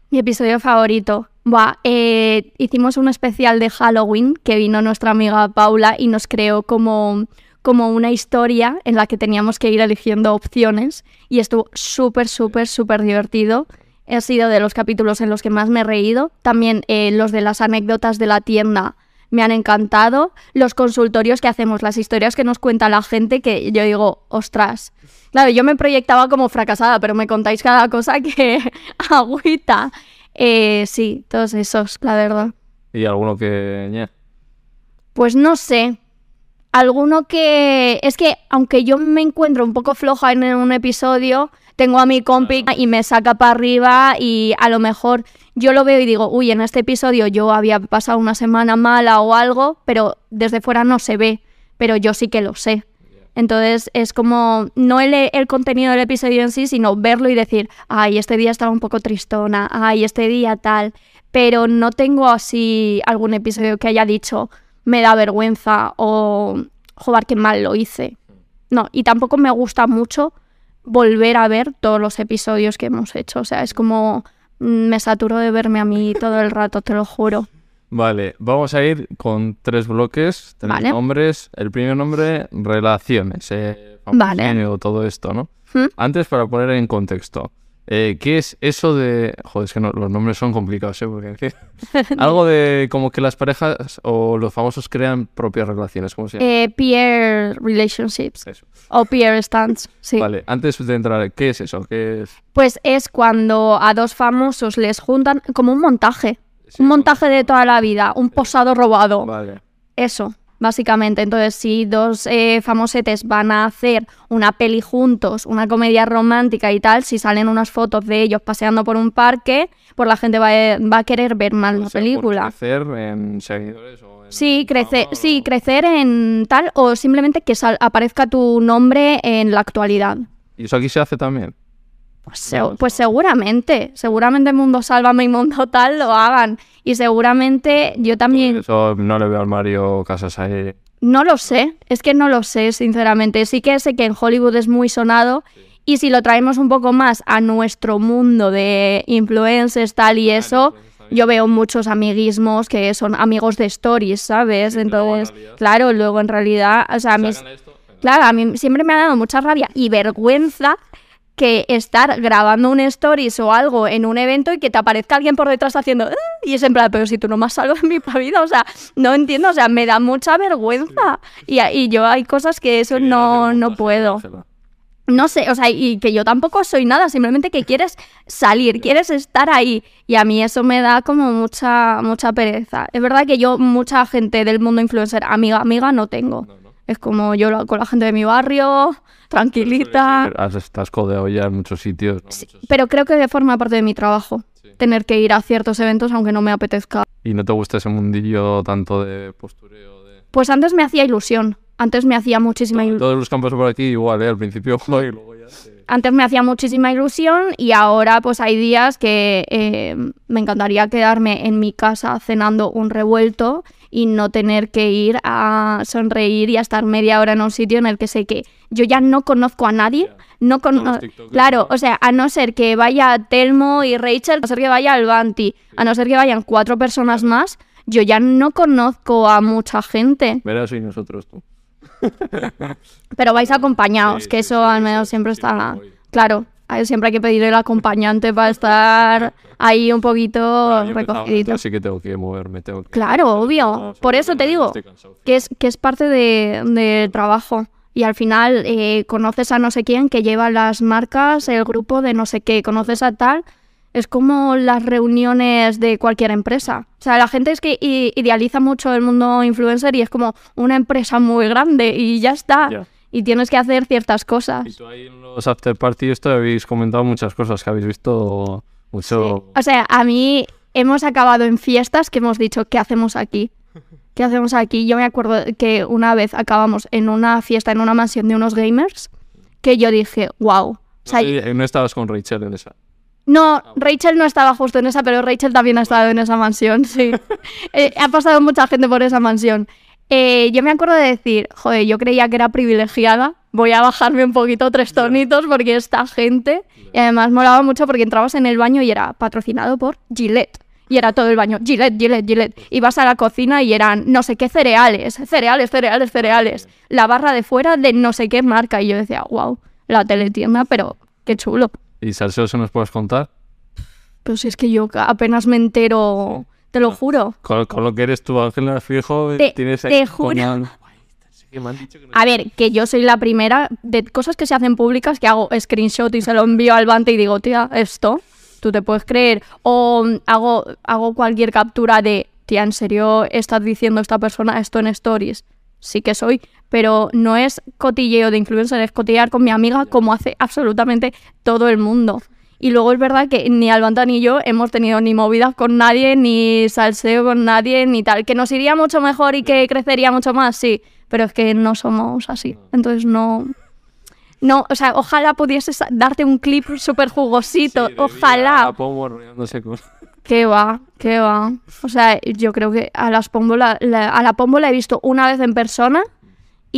Mi episodio favorito. Buah, eh, hicimos un especial de Halloween que vino nuestra amiga Paula y nos creó como, como una historia en la que teníamos que ir eligiendo opciones y estuvo súper, súper, súper divertido. Ha sido de los capítulos en los que más me he reído. También eh, los de las anécdotas de la tienda me han encantado. Los consultorios que hacemos, las historias que nos cuenta la gente que yo digo, ostras. Claro, yo me proyectaba como fracasada, pero me contáis cada cosa <laughs> que agüita. Eh, sí, todos esos, la verdad. Y alguno que... Pues no sé. Alguno que... Es que aunque yo me encuentro un poco floja en un episodio, tengo a mi compi y me saca para arriba y a lo mejor yo lo veo y digo, uy, en este episodio yo había pasado una semana mala o algo, pero desde fuera no se ve, pero yo sí que lo sé. Entonces es como no el, el contenido del episodio en sí, sino verlo y decir, ay, este día estaba un poco tristona, ay, este día tal, pero no tengo así algún episodio que haya dicho, me da vergüenza o, joder, qué mal lo hice. No, y tampoco me gusta mucho volver a ver todos los episodios que hemos hecho. O sea, es como mm, me saturo de verme a mí todo el rato, te lo juro. Vale, vamos a ir con tres bloques. Tres Vale. nombres. El primer nombre, relaciones. Eh, Vale. todo esto, ¿no? ¿Mm? Antes, para poner en contexto. Eh, ¿Qué es eso de...? Joder, es que no- los nombres son complicados, ¿eh? Porque... <laughs> Algo de como que las parejas o los famosos crean propias relaciones, ¿cómo se llama? Eh, peer relationships Eso. o peer stands, sí. Vale, antes de entrar, ¿qué es eso? ¿Qué es...? Pues es cuando a dos famosos les juntan como un montaje. Sí, un montaje de toda la vida, un posado robado. Vale. Eso. Básicamente. Entonces, si dos eh, famosetes van a hacer una peli juntos, una comedia romántica y tal, si salen unas fotos de ellos paseando por un parque, pues la gente va a, va a querer ver más O la sea, por película. crecer en seguidores o en Sí, crecer, sí, crecer en tal o simplemente que sal- aparezca tu nombre en la actualidad. ¿Y eso aquí se hace también? Pues, se- pues seguramente, seguramente Mundo Sálvame y Mundo <laughs> Tal lo hagan. Y seguramente yo también, Eso no le veo al Mario Casas ahí. no lo sé, es que no lo sé, sinceramente. Sí que sé que en Hollywood es muy sonado. Y si lo traemos un poco más a nuestro mundo de influencers, tal y eso, yo veo muchos amiguismos que son amigos de stories, ¿sabes? Entonces, claro, luego en realidad, o sea, a mí, claro, a mí siempre me ha dado mucha rabia y vergüenza que estar grabando un stories o algo en un evento y que te aparezca alguien por detrás haciendo "Ah", y es en plan, pero si tú no me has salvado en mi vida, o sea, no entiendo, o sea, me da mucha vergüenza y, y yo hay cosas que eso no, no puedo. No sé, o sea, y que yo tampoco soy nada, simplemente que quieres salir, quieres estar ahí. Y a mí eso me da como mucha, mucha pereza. Es verdad que yo, mucha gente del mundo influencer, amiga, amiga, no tengo. Es como yo lo- con la gente de mi barrio, tranquilita. Has, estás codeado ya en muchos sitios. ¿no? Muchos- Pero creo que forma parte de mi trabajo. Tener que ir a ciertos eventos aunque no me apetezca. ¿Y no te gusta ese mundillo tanto de postureo? De... Pues antes me hacía ilusión. Antes me hacía muchísima ilusión. Todos los campos por aquí igual, ¿eh? Al principio <laughs> y luego ya te- antes me hacía muchísima ilusión y ahora pues hay días que eh, me encantaría quedarme en mi casa cenando un revuelto y no tener que ir a sonreír y a estar media hora en un sitio en el que sé que yo ya no conozco a nadie. No tiktokers, Claro, o sea, a no ser que vaya Telmo y Rachel, a no ser que vaya Albanti, a no ser que vayan cuatro personas más, yo ya no conozco a mucha gente. Verás y nosotros tú. Pero vais acompañados, Sí, que eso al menos siempre está... Claro, siempre hay que pedir el acompañante para estar ahí un poquito recogidito. Así que tengo que moverme, tengo que... Claro, obvio. Por eso te digo que es, que es parte de- del trabajo. Y al final eh, conoces a no sé quién que lleva las marcas, el grupo de no sé qué, conoces a tal. Es como las reuniones de cualquier empresa. O sea, la gente es que idealiza mucho el mundo influencer y es como una empresa muy grande y ya está. Y tienes que hacer ciertas cosas. Y tú ahí en los after party esto habéis comentado muchas cosas que habéis visto mucho... O sea, a mí hemos acabado en fiestas que hemos dicho, ¿qué hacemos aquí? <laughs> ¿Qué hacemos aquí? Yo me acuerdo que una vez acabamos en una fiesta, en una mansión de unos gamers, que yo dije, wow. O sea, Sí, no estabas con Rachel en esa. No, Rachel no estaba justo en esa, pero Rachel también ha estado en esa mansión, sí. <laughs> Eh, ha pasado mucha gente por esa mansión. Eh, yo me acuerdo de decir, joder, yo creía que era privilegiada, voy a bajarme un poquito tres tonitos porque esta gente... Y además molaba mucho porque entrabas en el baño y era patrocinado por Gillette. Y era todo el baño, Gillette, Gillette, Gillette. Ibas a la cocina y eran no sé qué cereales, cereales, cereales, cereales. La barra de fuera de no sé qué marca. Y yo decía, wow, la teletienda, pero qué chulo. ¿Y salseo se nos puedes contar? Pero si es que yo apenas me entero, te lo juro. Con, con lo que eres tú, Ángela Fijo, Te- tienes te ahí juro. que no- A ver, que yo soy la primera de cosas que se hacen públicas que hago screenshot y se lo envío al Bante y digo, tía, esto, tú te puedes creer. O hago, hago cualquier captura de, tía, ¿en serio estás diciendo esta persona esto en stories? Sí que soy, pero no es cotilleo de influencer, es cotillear con mi amiga como hace absolutamente todo el mundo. Y luego es verdad que ni Albanta ni yo hemos tenido ni movidas con nadie, ni salseo con nadie, ni tal. Que nos iría mucho mejor y que crecería mucho más, sí. Pero es que no somos así. Entonces no. No, o sea, ojalá pudieses darte un clip súper jugosito. Sí, ojalá. Riéndose con- <laughs> ¿Qué va? ¿Qué va? O sea, yo creo que a las Pombo la, la- a la Pombo la he visto una vez en persona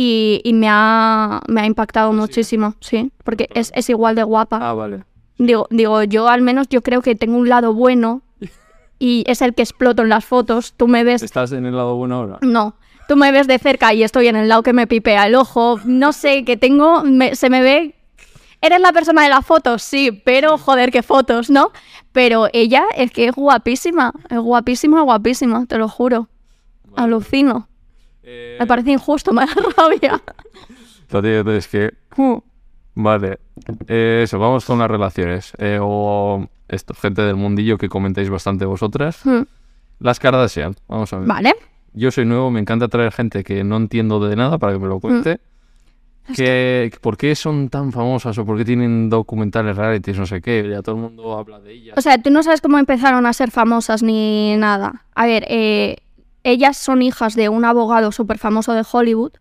y, y me, ha, me ha impactado muchísimo, sí. Porque es, es igual de guapa. Ah, vale. Digo, digo, yo al menos yo creo que tengo un lado bueno <laughs> y es el que exploto en las fotos. Tú me ves... ¿Estás en el lado bueno ahora? No, tú me ves de cerca y estoy en el lado que me pipea el ojo. No sé, que tengo... me- se me ve... ¿Eres la persona de las fotos? Sí, pero joder, qué fotos, ¿no? Pero ella es que es guapísima. Es guapísima, guapísima, te lo juro. Alucino. Eh, Me parece injusto, <laughs> me da rabia. digo, es que... Vale. Eh, eso, vamos con las relaciones. Eh, o esto, gente del mundillo que comentáis bastante vosotras. Las Kardashian, vamos a ver. Vale. yo soy nuevo, me encanta traer gente que no entiendo de nada para que me lo cuente. Que, ¿Por qué son tan famosas o por qué tienen documentales realities, no sé qué? Ya todo el mundo habla de ellas. O sea, tú no sabes cómo empezaron a ser famosas ni nada. A ver, eh, ellas son hijas de un abogado súper famoso de Hollywood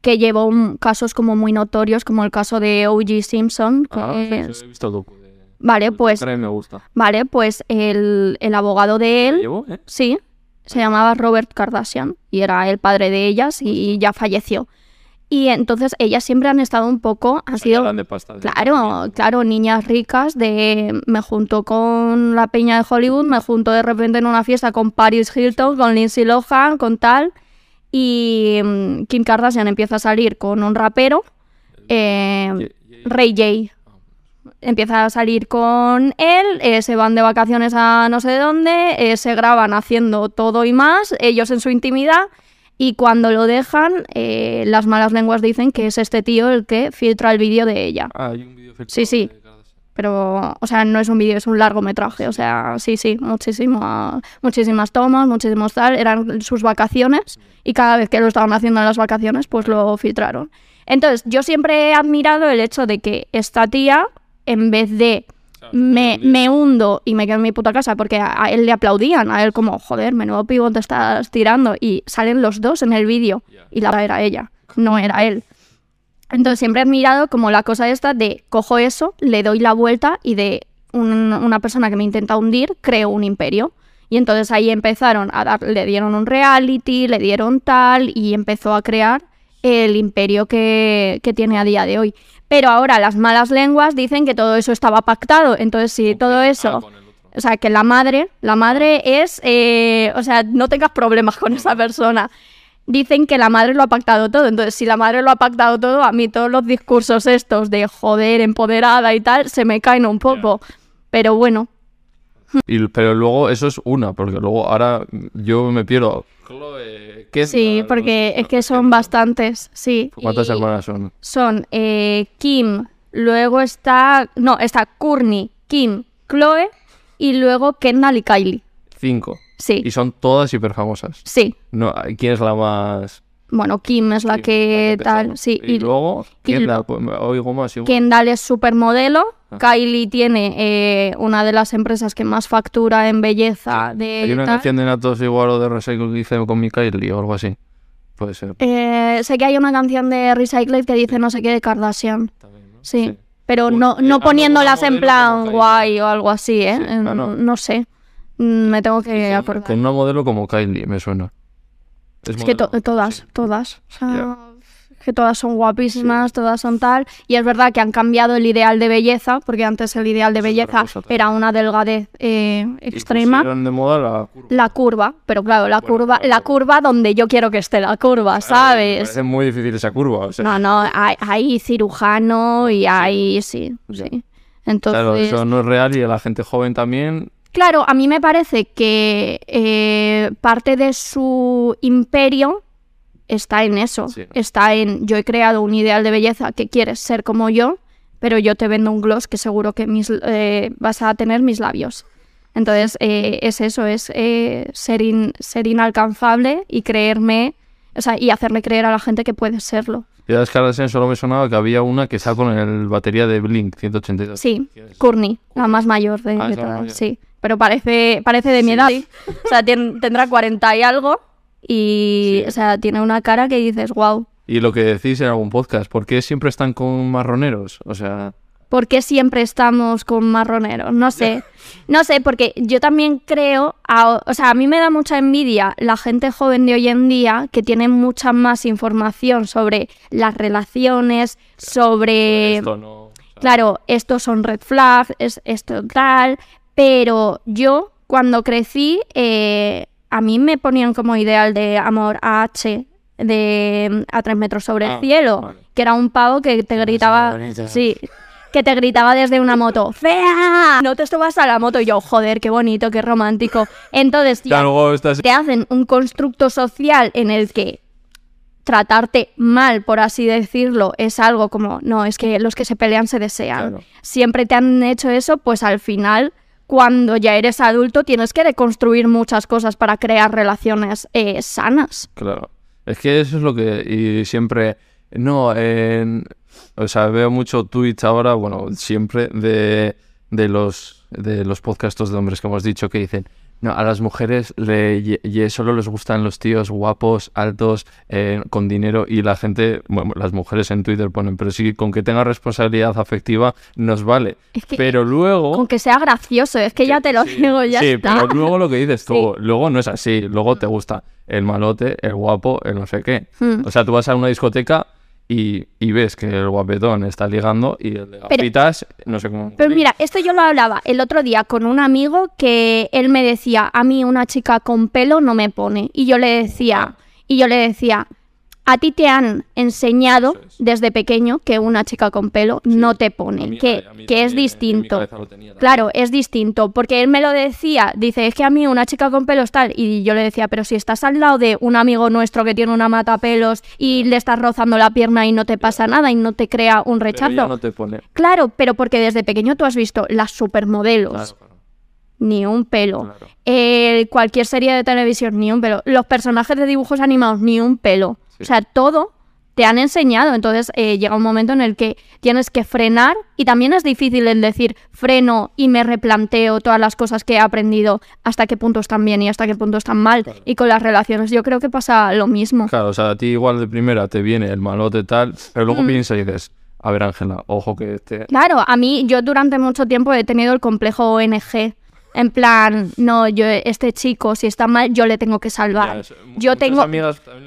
que llevó un- casos como muy notorios, como el caso de O.G. Simpson. que Ah, sí, es- sí, he visto el docu de... Vale, pues, me gusta. vale, pues el, el abogado de ¿Lo él, eh? sí, se llamaba Robert Kardashian y era el padre de ellas y ya falleció. Y entonces ellas siempre han estado un poco, han sido... Hablan de pasta. de- Claro, claro, niñas ricas de me junto con la peña de Hollywood, me junto de repente en una fiesta con Paris Hilton, con Lindsay Lohan, con tal, y mm, Kim Kardashian empieza a salir con un rapero, eh, Ray J. Empieza a salir con él, eh, se van de vacaciones a no sé dónde, eh, se graban haciendo todo y más, ellos en su intimidad, y cuando lo dejan, eh, las malas lenguas dicen que es este tío el que filtra el vídeo de ella. Ah, hay un video Sí, sí. Pero, o sea, no es un vídeo, es un largometraje. O sea, sí, sí, muchísima, muchísimas tomas, muchísimos tal. Eran sus vacaciones y cada vez que lo estaban haciendo en las vacaciones, pues lo filtraron. Entonces, yo siempre he admirado el hecho de que esta tía, en vez de me, me hundo y me quedo en mi puta casa, porque a, a él le aplaudían, a él como, joder, menudo pivo te estás tirando. Y salen los dos en el vídeo y la era ella, no era él. Entonces siempre he admirado como la cosa esta de cojo eso, le doy la vuelta y de un- una persona que me intenta hundir, creo un imperio. Y entonces ahí empezaron a dar, le dieron un reality, le dieron tal y empezó a crear el imperio que, que tiene a día de hoy. Pero ahora las malas lenguas dicen que todo eso estaba pactado. Entonces si todo Ah, eso... O sea, que la madre, la madre es, eh, o sea, no tengas problemas con esa persona. Dicen que la madre lo ha pactado todo. Entonces, si la madre lo ha pactado todo, a mí todos los discursos estos de joder, empoderada y tal, se me caen un poco. Pero bueno, <laughs> Y, pero luego eso es una, porque luego ahora yo me pierdo. Chloe, ¿qué es sí, la- porque no- es que son bastantes, sí. ¿Cuántas Y hermanas son? Son eh, Kim, luego está, no, está Courtney, Kim, Chloe y luego Kendall y Kylie. Cinco. Sí, Y son todas hiper famosas. sí. No, ¿Quién es la más...? Bueno, Kim es la Sí, que tal, sí. Y, luego, ¿quién y la pues, me oigo más? igual. Kendall es supermodelo. Ah. Kylie tiene eh, una de las empresas que más factura en belleza de Hay una tal. canción de Natos igual o de Recycle que hice con mi Kylie o algo así. Puede ser. Eh, sé que hay una canción de Recycled que dice no sé qué de Kardashian. también, ¿no? Sí. Pero Uy, no, eh, no poniéndolas en plan guay o algo así, ¿eh? Sí. Ah, no. no sé. Mm, Me tengo que acordar. Con una modelo como Kylie, me suena. Es que to- todas, todas. O sea, Ya. que todas son guapísimas, todas son tal. Y es verdad que han cambiado el ideal de belleza, porque antes el ideal de es belleza era una delgadez eh, Y extrema. pusieron de moda la curva. La curva, pero claro, la Bueno, curva, la curva donde yo quiero que esté la curva, ¿sabes? parece muy difícil esa curva. O sea, No, no, hay, hay cirujano y hay, sí, sí. Entonces, claro, eso no es real y a la gente joven también. Claro, a mí me parece que eh, parte de su imperio está en eso. Sí. Está en yo he creado un ideal de belleza que quieres ser como yo, pero yo te vendo un gloss que seguro que mis, eh, vas a tener mis labios. Entonces, eh, es eso, es eh, ser, in- ser inalcanzable y creerme, o sea, y hacerle creer a la gente que puedes serlo. Y a las Kardashian solo me sonaba que había una que está con el batería de Blink 182. Sí. Courtney, la más mayor de, Ah, de todas, mayor. sí. Pero parece, parece de mi Sí. edad. O sea, tendrá 40 y algo. Y, Sí. o sea, tiene una cara que dices, wow. Y lo que decís en algún podcast, ¿por qué siempre están con marroneros? O sea, ¿Por qué siempre estamos con marroneros? No sé. <laughs> No sé, porque yo también creo, a- o sea, a mí me da mucha envidia la gente joven de hoy en día que tiene mucha más información sobre las relaciones, sobre... esto no. o sea, Claro, estos son red flags, es esto tal, pero yo cuando crecí, eh, a mí me ponían como ideal de amor a H de mm, a tres metros sobre Ah, el cielo, vale. que era un pavo que te gritaba, sí, que te gritaba desde una moto, ¡fea! No te subas a la moto y yo, joder, qué bonito, qué romántico. Entonces, Ya ya luego estás... te hacen un constructo social en el que tratarte mal, por así decirlo, es algo como, no, es que los que se pelean se desean. Claro. Siempre te han hecho eso, pues al final, cuando ya eres adulto tienes que deconstruir muchas cosas para crear relaciones eh, sanas. Claro. Es que eso es lo que. Y siempre. No, en. O sea, veo mucho tweets ahora, bueno, siempre de, de los de los podcastos de hombres que hemos dicho que dicen. No, a las mujeres le, solo les gustan los tíos guapos, altos, eh, con dinero y la gente, bueno, las mujeres en Twitter ponen, pero sí, con que tenga responsabilidad afectiva nos vale. Es que- pero luego... Con que sea gracioso, es que ya te lo Sí, digo, ya sí, está. pero luego lo que dices <laughs> tú, Sí. luego no es así. Luego te gusta el malote, el guapo, el no sé qué. Hmm. O sea, tú vas a una discoteca y, y ves que el guapetón está ligando y el de gafitas, no sé cómo. Pero mira, esto yo lo hablaba el otro día con un amigo que él me decía, a mí una chica con pelo no me pone. Y yo le decía, y yo le decía, a ti te han enseñado es. desde pequeño que una chica con pelo no te pone, mí- que, que también, es en mi distinto. Claro, es distinto, porque él me lo decía, dice, es que a mí una chica con pelos tal, y yo le decía, pero si estás al lado de un amigo nuestro que tiene una mata pelos y le estás rozando la pierna y no te pasa nada y no te crea un Pero rechazo. ella no te pone. Claro, pero porque desde pequeño tú has visto las supermodelos, Claro, claro, ni un pelo. claro. Eh, cualquier serie de televisión, ni un pelo. Los personajes de dibujos animados, ni un pelo. Sí. O sea, todo te han enseñado. Entonces eh, llega un momento en el que tienes que frenar y también es difícil el decir freno y me replanteo todas las cosas que he aprendido, hasta qué punto están bien y hasta qué punto están mal. Y con las relaciones yo creo que pasa lo mismo. Claro, o sea, a ti igual de primera te viene el malote tal, pero Mm. luego piensas y dices, a ver, Ángela, ojo que este. Claro, a mí yo durante mucho tiempo he tenido el complejo ONG. En plan, no, yo este chico si está mal yo le tengo que salvar. Ya, yo tengo,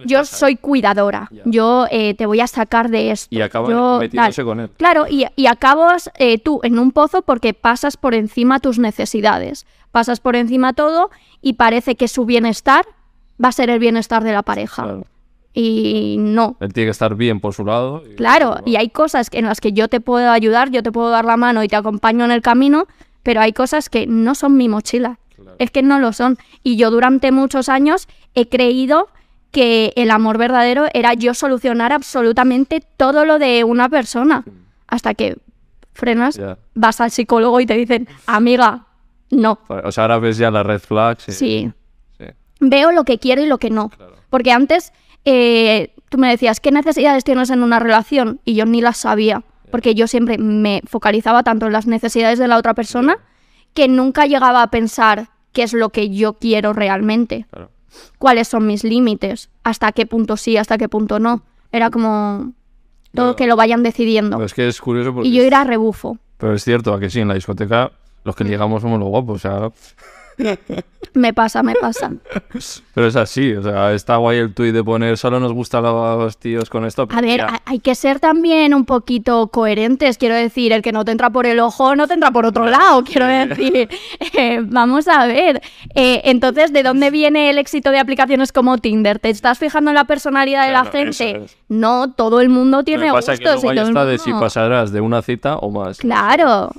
yo pasa. soy cuidadora. Ya. Yo eh, te voy a sacar de esto. Y acaban Yo, metiéndose con él. Claro, y, y acabas eh, tú en un pozo porque pasas por encima tus necesidades. Pasas por encima todo y parece que su bienestar va a ser el bienestar de la pareja. Claro. Y no. Él tiene que estar bien por su lado. y- Claro, y hay cosas en las que yo te puedo ayudar, yo te puedo dar la mano y te acompaño en el camino, pero hay cosas que no son mi mochila. Claro. Es que no lo son. Y yo durante muchos años he creído que el amor verdadero era yo solucionar absolutamente todo lo de una persona. Hasta que frenas, vas al psicólogo y te dicen, amiga, no. O sea, ahora ves ya las red flags. y- Sí. sí. Veo lo que quiero y lo que no. Claro. Porque antes eh, tú me decías, ¿qué necesidades tienes en una relación? Y yo ni las sabía. Porque yo siempre me focalizaba tanto en las necesidades de la otra persona que nunca llegaba a pensar qué es lo que yo quiero realmente. Claro. ¿Cuáles son mis límites? ¿Hasta qué punto sí, hasta qué punto no? Era como todo que lo vayan decidiendo. Pero es que es curioso porque. Y yo era rebufo. Pero es cierto, a que sí, en la discoteca los que llegamos somos los guapos, o sea. Me pasa, me pasa. Pero es así, o sea, está guay el tuit de poner solo nos gustan los tíos con esto. A ver, ya. hay que ser también un poquito coherentes. Quiero decir, el que no te entra por el ojo no te entra por otro lado. Quiero decir, <laughs> Eh, vamos a ver. Eh, entonces, ¿de dónde viene el éxito de aplicaciones como Tinder? ¿Te estás fijando en la personalidad de la gente? es. No, todo el mundo tiene pasa gustos. que luego y todo el está de si mundo- pasarás de una cita o más. Claro.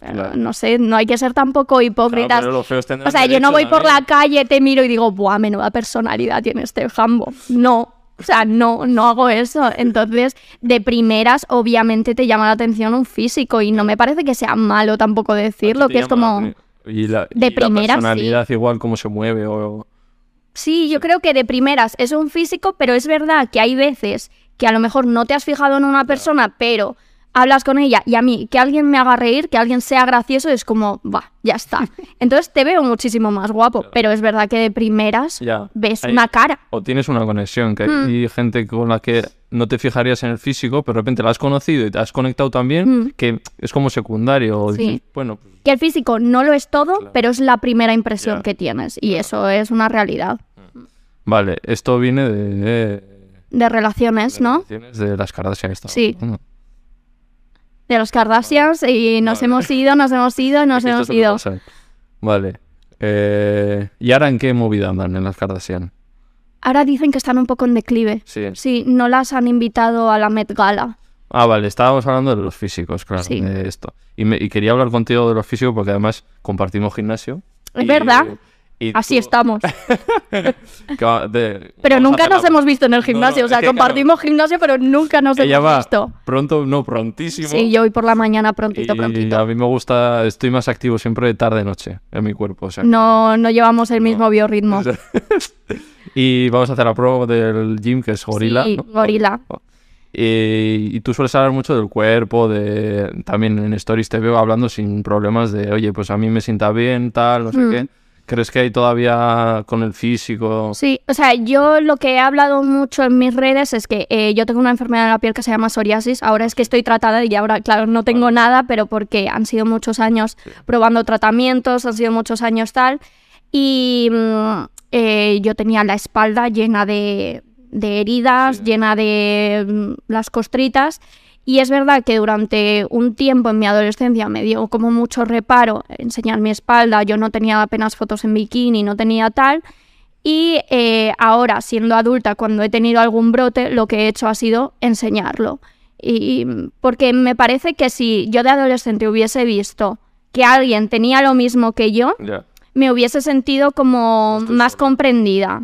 Claro. No sé, no hay que ser tampoco Claro, hipócritas. pero los o sea, yo no voy por la calle, te miro y digo, ¡buah, menuda personalidad tiene este jambo! No. O sea, no, no hago eso. Entonces, de primeras, obviamente te llama la atención un físico y no me parece que sea malo tampoco decirlo, que es como... Y la, de y la primeras, sí. personalidad igual cómo se mueve o... Sí, yo creo que de primeras es un físico, pero es verdad que hay veces que a lo mejor no te has fijado en una persona, pero hablas con ella y a mí que alguien me haga reír, que alguien sea gracioso, es como, va, ya está. <laughs> Entonces te veo muchísimo más guapo, pero es verdad que de primeras Ya. ves una cara. O tienes una conexión, que Mm. hay gente con la que no te fijarías en el físico, pero de repente la has conocido y te has conectado también, Mm. que es como secundario. Sí. dices, bueno, pues, Que el físico no lo es todo, Claro. pero es la primera impresión Ya. que tienes y eso es una realidad vale, esto viene de... de- de relaciones, de ¿no? relaciones De las Kardashian. Sí. hablando. De los Kardashians y nos Vale. hemos ido, nos hemos ido, nos hemos ido. pasa. Vale. Eh, ¿Y ahora en qué movida andan en las Kardashian? Ahora dicen que están un poco en declive. Sí. Sí, no las han invitado a la Met Gala. Ah, vale, estábamos hablando de los físicos, claro, Sí. de esto. Y, me- y quería hablar contigo de los físicos porque además compartimos gimnasio. Es y- verdad. Y Así tú- estamos. <laughs> de- Pero nunca nos la- hemos visto en el gimnasio. no, o sea, claro, compartimos gimnasio, pero nunca nos Ella hemos va visto. pronto, no, prontísimo. Sí, yo hoy por la mañana prontito, y prontito. a mí me gusta, estoy más activo siempre de tarde-noche en mi cuerpo. O sea, No, no llevamos el mismo biorritmo. <laughs> y vamos a hacer la prueba del gym que es gorila. Sí, gorila. Y, y tú sueles hablar mucho del cuerpo, de también en stories te veo hablando sin problemas de, oye, pues a mí me sienta bien, tal, no sé Mm. qué. ¿Crees que hay todavía con el físico? Sí, o sea, yo lo que he hablado mucho en mis redes es que eh, yo tengo una enfermedad de la piel que se llama psoriasis. Ahora es que estoy tratada y ahora, claro, no tengo nada, pero porque han sido muchos años probando tratamientos, han sido muchos años tal. Y mm, eh, yo tenía la espalda llena de, de heridas, Sí. llena de mm, las costritas. Y es verdad que durante un tiempo en mi adolescencia me dio como mucho reparo enseñar mi espalda. Yo no tenía apenas fotos en bikini, no tenía tal. Y eh, ahora, siendo adulta, cuando he tenido algún brote, lo que he hecho ha sido enseñarlo. Y porque me parece que si yo de adolescente hubiese visto que alguien tenía lo mismo que yo, me hubiese sentido como estoy más comprendida,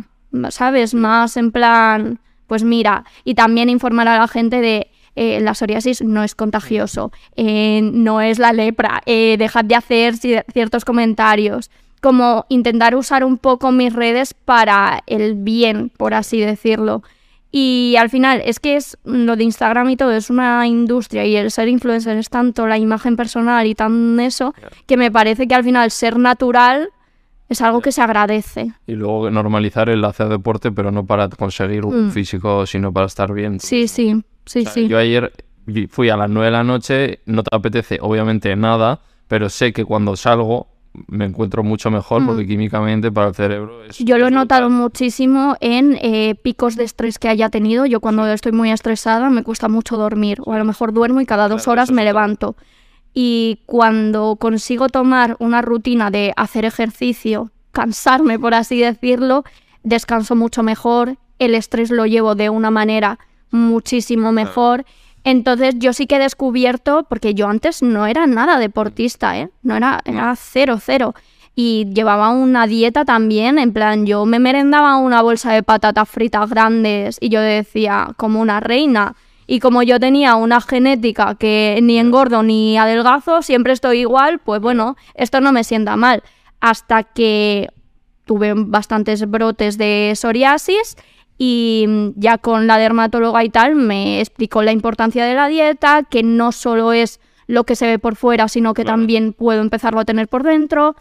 ¿sabes? Más en plan, pues mira, y también informar a la gente de eh, la psoriasis no es contagioso, eh, no es la lepra, eh, dejad de hacer ci- ciertos comentarios, como intentar usar un poco mis redes para el bien, por así decirlo. Y al final, es que es lo de Instagram y todo, es una industria y el ser influencer es tanto la imagen personal y tan eso, que me parece que al final ser natural es algo que se agradece. Y luego normalizar el hacer deporte, pero no para conseguir un Mm. físico, sino para estar bien. Sí, sí, sí, O sea, sí. Yo ayer fui a las 9 de la noche, no te apetece obviamente nada, pero sé que cuando salgo me encuentro mucho mejor Mm. porque químicamente para el cerebro es... Yo lo he notado muchísimo en eh, picos de estrés que haya tenido. Yo cuando estoy muy estresada me cuesta mucho dormir o a lo mejor duermo y cada dos Claro, horas me levanto. Y cuando consigo tomar una rutina de hacer ejercicio, cansarme por así decirlo, descanso mucho mejor, el estrés lo llevo de una manera muchísimo mejor. Entonces yo sí que he descubierto, porque yo antes no era nada deportista, ¿eh? No era, era cero, cero. Y llevaba una dieta también, en plan, yo me merendaba una bolsa de patatas fritas grandes y yo decía, como una reina. Y como yo tenía una genética que ni engordo ni adelgazo, siempre estoy igual, pues bueno, esto no me sienta mal. Hasta que tuve bastantes brotes de psoriasis y mm, ya con la dermatóloga y tal me explicó la importancia de la dieta, que no solo es lo que se ve por fuera, sino que también puedo empezarlo a tener por dentro.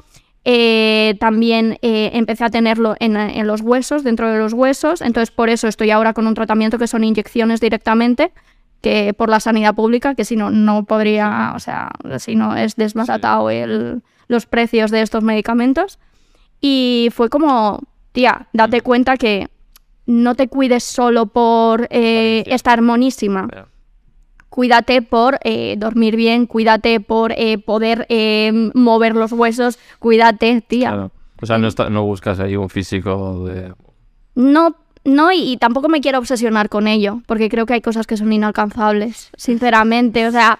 Eh, también eh, empecé a tenerlo en, en los huesos, dentro de los huesos, entonces por eso estoy ahora con un tratamiento que son inyecciones directamente, que por la sanidad pública, que si no, no podría, o sea, si no es desbaratado el, los precios de estos medicamentos. Y fue como, tía, date cuenta que no te cuides solo por eh, estar monísima. Cuídate por eh, dormir bien, cuídate por eh, poder mover los huesos, cuídate, tía. Claro. O sea, no, está- no buscas ahí un físico de... No, no, y, y tampoco me quiero obsesionar con ello, porque creo que hay cosas que son inalcanzables, sinceramente. O sea,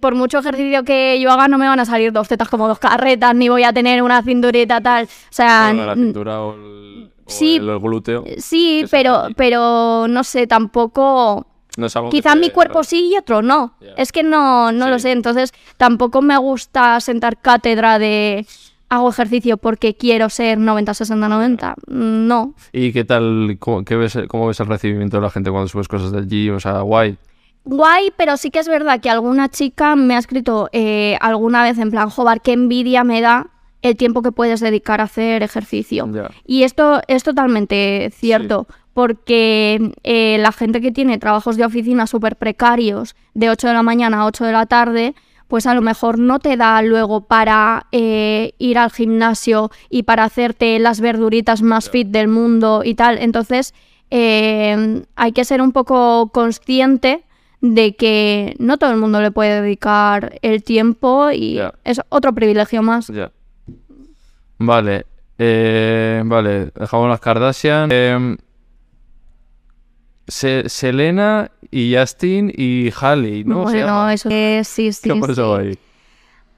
por mucho ejercicio que yo haga, no me van a salir dos tetas como dos carretas, ni voy a tener una cinturita tal. O sea, Bueno, la mm, cintura o el, o sí. el glúteo. sí, que se pero, pero no sé, tampoco. No Quizás mi cuerpo sí y otro no. Es que no, no lo Sí. sé. Entonces, tampoco me gusta sentar cátedra de hago ejercicio porque quiero ser 90, 60, 90. No. ¿Y qué tal, cómo, qué ves, cómo ves el recibimiento de la gente cuando subes cosas del gym? O sea, guay. Guay, pero sí que es verdad que alguna chica me ha escrito eh, alguna vez en plan, joder, qué envidia me da el tiempo que puedes dedicar a hacer ejercicio. Y esto es totalmente cierto, porque eh, la gente que tiene trabajos de oficina súper precarios, de 8 de la mañana a 8 de la tarde, pues a lo mejor no te da luego para eh, ir al gimnasio y para hacerte las verduritas más fit del mundo y tal. Entonces, eh, hay que ser un poco consciente de que no todo el mundo le puede dedicar el tiempo y es otro privilegio más. Vale. eh, vale, dejamos las Kardashian. Eh, Se- Selena y Justin y Halle, ¿no? bueno, llama? eso es, sí, sí. <laughs> ¿Qué pasó sí. ahí?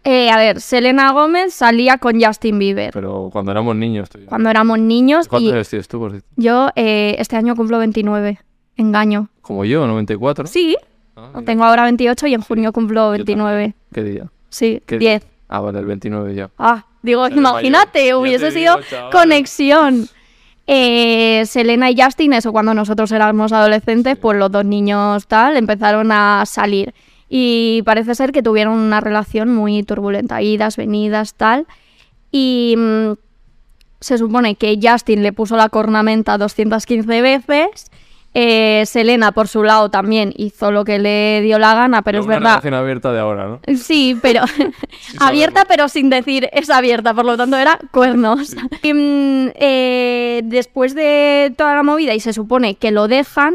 Eh, a ver, Selena Gómez salía con Justin Bieber Pero cuando éramos niños. ya. cuando éramos niños ¿Cuántos años tienes tú, por cierto? yo eh, este año cumplo 29. Engaño. Como yo, 94. Sí, Ah, tengo ahora 28 y en junio cumplo Yo también. 29. ¿Qué día? Sí, ¿Qué 10. Ah, vale, el 29 ya. Ah, digo, imagínate, mayor. Hubiese sido chaval. conexión. Eh, Selena y Justin, eso cuando nosotros éramos adolescentes, Sí. pues los dos niños tal empezaron a salir. Y parece ser que tuvieron una relación muy turbulenta, idas, venidas, tal. Y mm, se supone que Justin le puso la cornamenta 215 veces. Eh, Selena, por su lado, también hizo lo que le dio la gana, pero es una verdad. relación abierta de ahora, ¿no? Sí, pero <laughs> <laughs> abierta, pero sin decir es abierta, por lo tanto era cuernos. Y, <laughs> mm, eh, después de toda la movida, y se supone que lo dejan,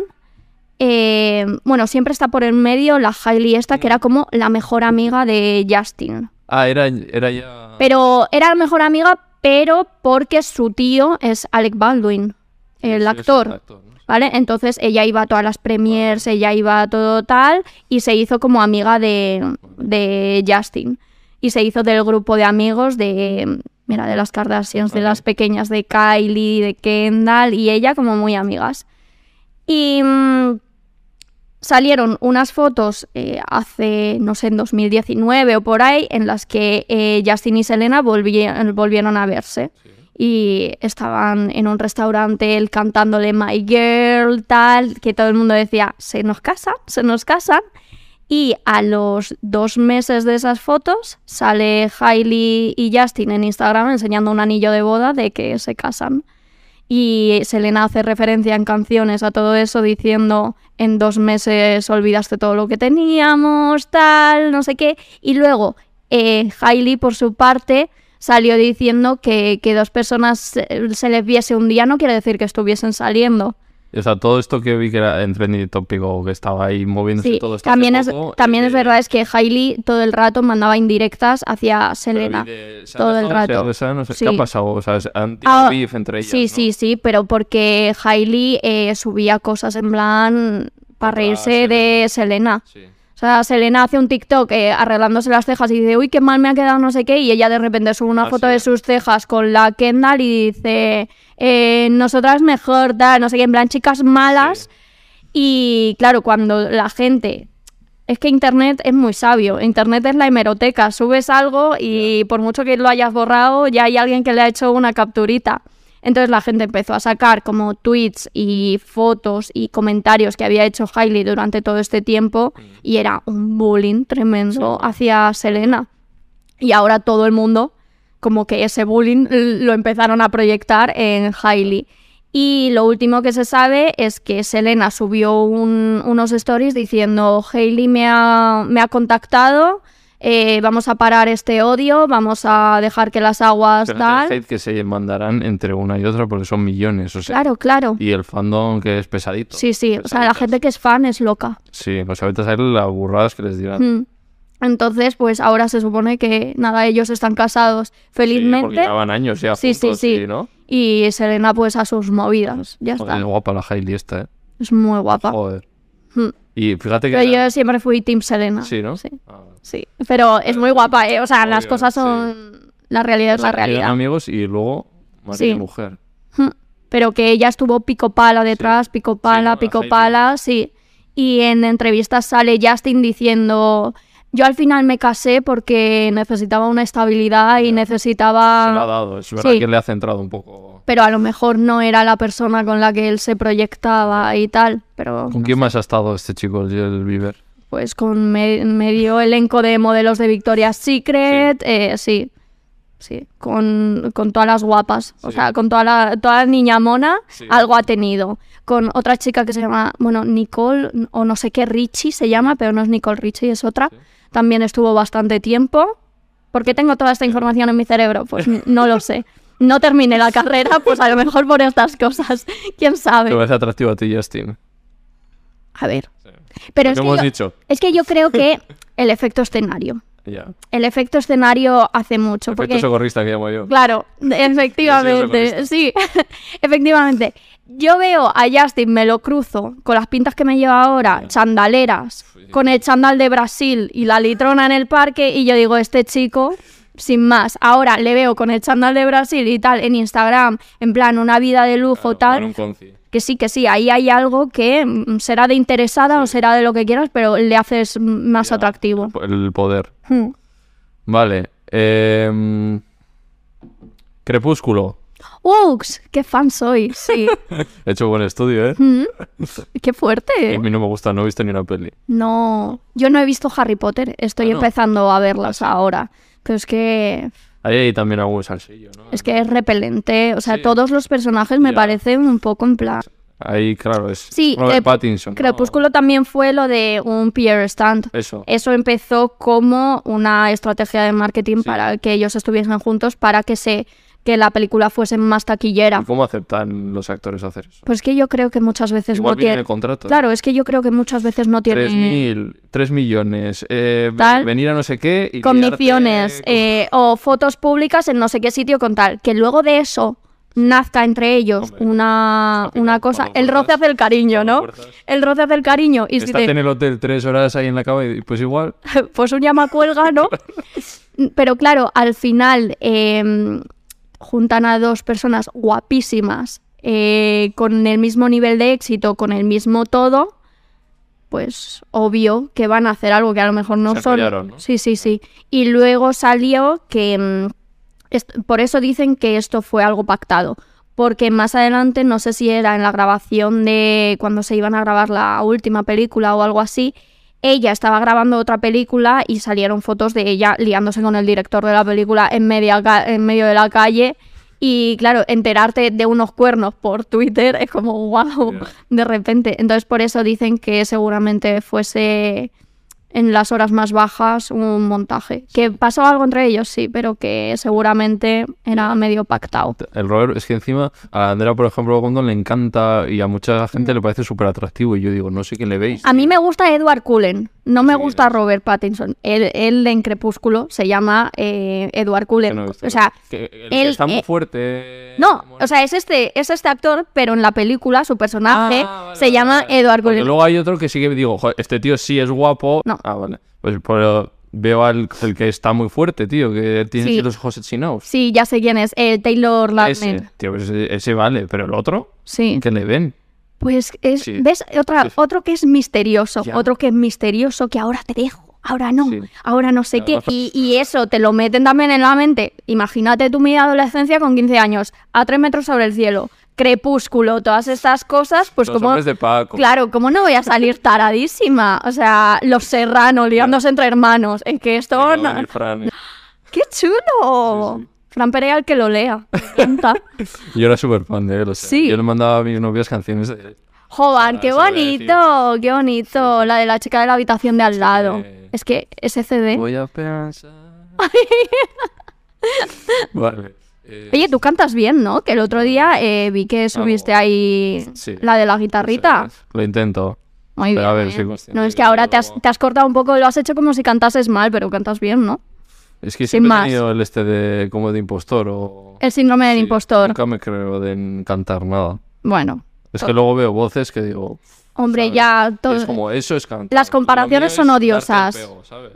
eh, bueno, siempre está por en medio la Hailey esta, que era como la mejor amiga de Justin. Ah, era, era ya... Pero era la mejor amiga, pero porque su tío es Alec Baldwin, el sí, es actor. el actor, ¿no? ¿Vale? Entonces ella iba a todas las premiers, ella iba a todo tal, y se hizo como amiga de, de Justin. Y se hizo del grupo de amigos de, mira, de las Kardashians, de las pequeñas de Kylie, de Kendall, y ella como muy amigas. Y mm, salieron unas fotos eh, hace, no sé, en 2019 o por ahí, en las que eh, Justin y Selena volvi- volvieron a verse y estaban en un restaurante él cantándole My Girl, tal, que todo el mundo decía, se nos casan, se nos casan. Y a los dos meses de esas fotos sale Hailey y Justin en Instagram enseñando un anillo de boda de que se casan. Y Selena hace referencia en canciones a todo eso diciendo en dos meses olvidaste todo lo que teníamos, tal, no sé qué. Y luego eh, Hailey por su parte salió diciendo que, que dos personas se, se les viese un día no quiere decir que estuviesen saliendo. O sea, todo esto que vi que era en trending tópico, que estaba ahí moviéndose Sí, todo esto también, es, poco, también eh, es verdad es que Hailey todo el rato mandaba indirectas hacia Selena. de- ¿se han todo el rato. se han- no sé, Sí. ¿Qué ha pasado? O sea, han tirado Ah, beef entre ellas, Sí, ¿no? sí, sí, pero porque Hailey eh, subía cosas en plan para reírse de Selena. Sí. O sea, Selena hace un TikTok eh, arreglándose las cejas y dice, uy, qué mal me ha quedado no sé qué, y ella de repente sube una Ah, foto sí. de sus cejas con la Kendall y dice, eh, nosotras mejor, tal, no sé qué, en plan chicas malas. Y claro, cuando la gente... Es que Internet es muy sabio. Internet es la hemeroteca. Subes algo y por mucho que lo hayas borrado, ya hay alguien que le ha hecho una capturita. Entonces la gente empezó a sacar como tweets y fotos y comentarios que había hecho Hailey durante todo este tiempo y era un bullying tremendo hacia Selena. Y ahora todo el mundo, como que ese bullying lo empezaron a proyectar en Hailey. Y lo último que se sabe es que Selena subió un- unos stories diciendo, Hailey me ha, me ha contactado, eh, vamos a parar este odio, vamos a dejar que las aguas Pero tal. el hate que se mandarán entre una y otra porque son millones, o sea. Claro, claro. Y el fandom que es pesadito. Sí, sí. O sea, la gente que es fan es loca. Sí, pues ahorita saber las burradas que les dirán. Mm. Entonces, pues ahora se supone que nada, ellos están casados Sí, felizmente. llevan años ya Sí, sí, sí. ¿no? y Selena pues a sus movidas. Ya Joder, está. es guapa la Hailey esta, ¿eh? Es muy guapa. Joder. Mm. Y fíjate que... Pero yo siempre fui Team Selena. Sí, ¿no? Sí, Ah. sí. Pero es muy guapa, ¿eh? O sea, las cosas sí. son... La realidad es O sea, la eran realidad. amigos y luego marido Sí. y mujer. Pero que ella estuvo pico pala detrás, pico pala, pico pala, sí. Y en entrevistas sale Justin diciendo... Yo al final me casé porque necesitaba una estabilidad y Se lo ha necesitaba... dado. Es verdad sí. que le ha centrado un poco. Pero a lo mejor no era la persona con la que él se proyectaba y tal. Pero ¿Con quién más ha estado este chico, el Bieber? pues con me- medio elenco de modelos de Victoria's Secret, eh, sí. Sí, con, con todas las guapas. O Sí. sea, con toda la, toda la niña mona, Sí. algo ha tenido. Con otra chica que se llama, bueno, Nicole, o no sé qué, Richie se llama, pero no es Nicole Richie, es otra. También estuvo bastante tiempo. ¿Por qué tengo toda esta información en mi cerebro? Pues no lo sé. No terminé la carrera, pues a lo mejor por estas cosas. <laughs> ¿Quién ¿Te sabe? parece atractivo a ti, Justin? A ver. Pero es que hemos yo, dicho. es que yo creo que el efecto escenario. Ya. El efecto escenario hace mucho. Efecto porque, socorrista que llamo yo. claro, <laughs> efectivamente, sí, <laughs> efectivamente. Yo veo a Justin, me lo cruzo con las pintas que me lleva ahora, chandaleras, con el chandal de Brasil y la litrona en el parque, y yo digo, este chico, sin más. Ahora le veo con el chandal de Brasil y tal en Instagram, en plan, una vida de lujo, tal. un conci. Que sí, que sí, ahí hay algo que mm, será de interesada o será de lo que quieras, pero le haces más Ya. atractivo. El poder. Hmm. Vale. em, Crepúsculo. Ux, qué fan soy, sí. <laughs> He hecho buen estudio, ¿eh? Mm, <laughs> qué A fuerte. mí no me gusta, no he visto ni una peli. No, yo no he visto Harry Potter, estoy Ah, no. empezando a verlas Ah, ahora. Pero es que Ahí hay también algún salsillo, ¿no? es que es repelente, o sea, Sí. todos los personajes me parecen un poco en plan. Ahí, claro, es. Sí, Robert Crep- Pattinson. ¿no? Crepúsculo también fue lo de un peer stand. Eso. Eso empezó como una estrategia de marketing Sí. para que ellos estuviesen juntos para que se que la película fuese más taquillera. ¿Y ¿Cómo aceptan los actores hacer eso? Pues que yo creo que muchas veces Igual no tiene. el contrato. Claro, es que yo creo que muchas veces no tiene 3.000, 3 millones, eh, Tal. venir a no sé qué y condiciones eh, o fotos públicas en no sé qué sitio con tal. Que luego de eso nazca entre ellos Hombre, una, una cosa. El roce hace el cariño, ¿no? El roce hace el cariño. Y si te- en el hotel tres horas ahí en la cama y pues igual. <laughs> pues un llamacuelga, ¿no? <laughs> Pero claro, al final eh, juntan a dos personas guapísimas eh, con el mismo nivel de éxito, con el mismo todo, pues obvio que van a hacer algo que a lo mejor no Se son. apoyaron, ¿no? Sí, sí, sí. Y luego salió que mm, por eso dicen que esto fue algo pactado. Porque más adelante, no sé si era en la grabación de cuando se iban a grabar la última película o algo así, ella estaba grabando otra película y salieron fotos de ella liándose con el director de la película en, media en medio de la calle. Y claro, enterarte de unos cuernos por Twitter es como <laughs> wow, de repente. Entonces por eso dicen que seguramente fuese en las horas más bajas un montaje. Que pasó algo entre ellos, sí, pero que seguramente era medio pactado. El Robert, es que encima a Andrea, por ejemplo, Gondon le encanta y a mucha gente le parece súper atractivo. Y yo digo, no sé quién le veis. A mí me gusta Edward Cullen, no me Sí, gusta Robert Pattinson. Él, él en Crepúsculo se llama eh, Edward Cullen. no o sea, Que el que él, está muy eh, fuerte. no, ¿cómo o sea, es este, es este actor, pero en la película su personaje Ah, vale, se vale, llama vale. Edward Porque Cullen. luego hay otro que sí que digo, "Joder, este tío sí es guapo. No. Ah, vale. Pues pero veo al el que está muy fuerte, tío, que tiene Sí. los ojos chinados. Sí, ya sé quién es, eh, Taylor Ese, Lautner. tío, pues ese, ese vale, pero el otro, Sí. ¿qué le ven? Pues es, Sí. ¿ves? Otra, Sí. otro que es misterioso, Ya. otro que es misterioso, que ahora te dejo, ahora no, ahora no sé Ya, qué. Y, y eso te lo meten también en la mente. Imagínate tu mi adolescencia con 15 años, a 3 metros sobre el cielo, crepúsculo, todas estas cosas, pues los como... hombres de Paco. Claro, ¿cómo no voy a salir taradísima? O sea, los serranos liándose entre hermanos. Es que esto... No-. <laughs> ¡Qué chulo! Sí, sí. Fran Perea el que lo lea. Me encanta. <laughs> Yo era súper fan de él, o sea, Sí. yo le mandaba a mis novias canciones de... Ah, qué bonito, qué bonito. La de la chica de la habitación de al lado. Es que ese CD. Voy a pensar... <laughs> vale. Eh, Oye, tú cantas bien, ¿no? Que el otro día eh, vi que subiste ahí Sí. la de la guitarrita. Lo intento. Muy pero bien. a ver, soy consciente No, es que ahora te has, te has cortado un poco, lo has hecho como si cantases mal, pero cantas bien, ¿no? Es que Sin siempre más. he tenido el este de como de impostor o... El síndrome del Sí, impostor. Nunca me creo de cantar nada. Bueno, Es que luego veo voces que digo... hombre, ¿sabes? ya todo. Es como eso es cantar. Las comparaciones son odiosas.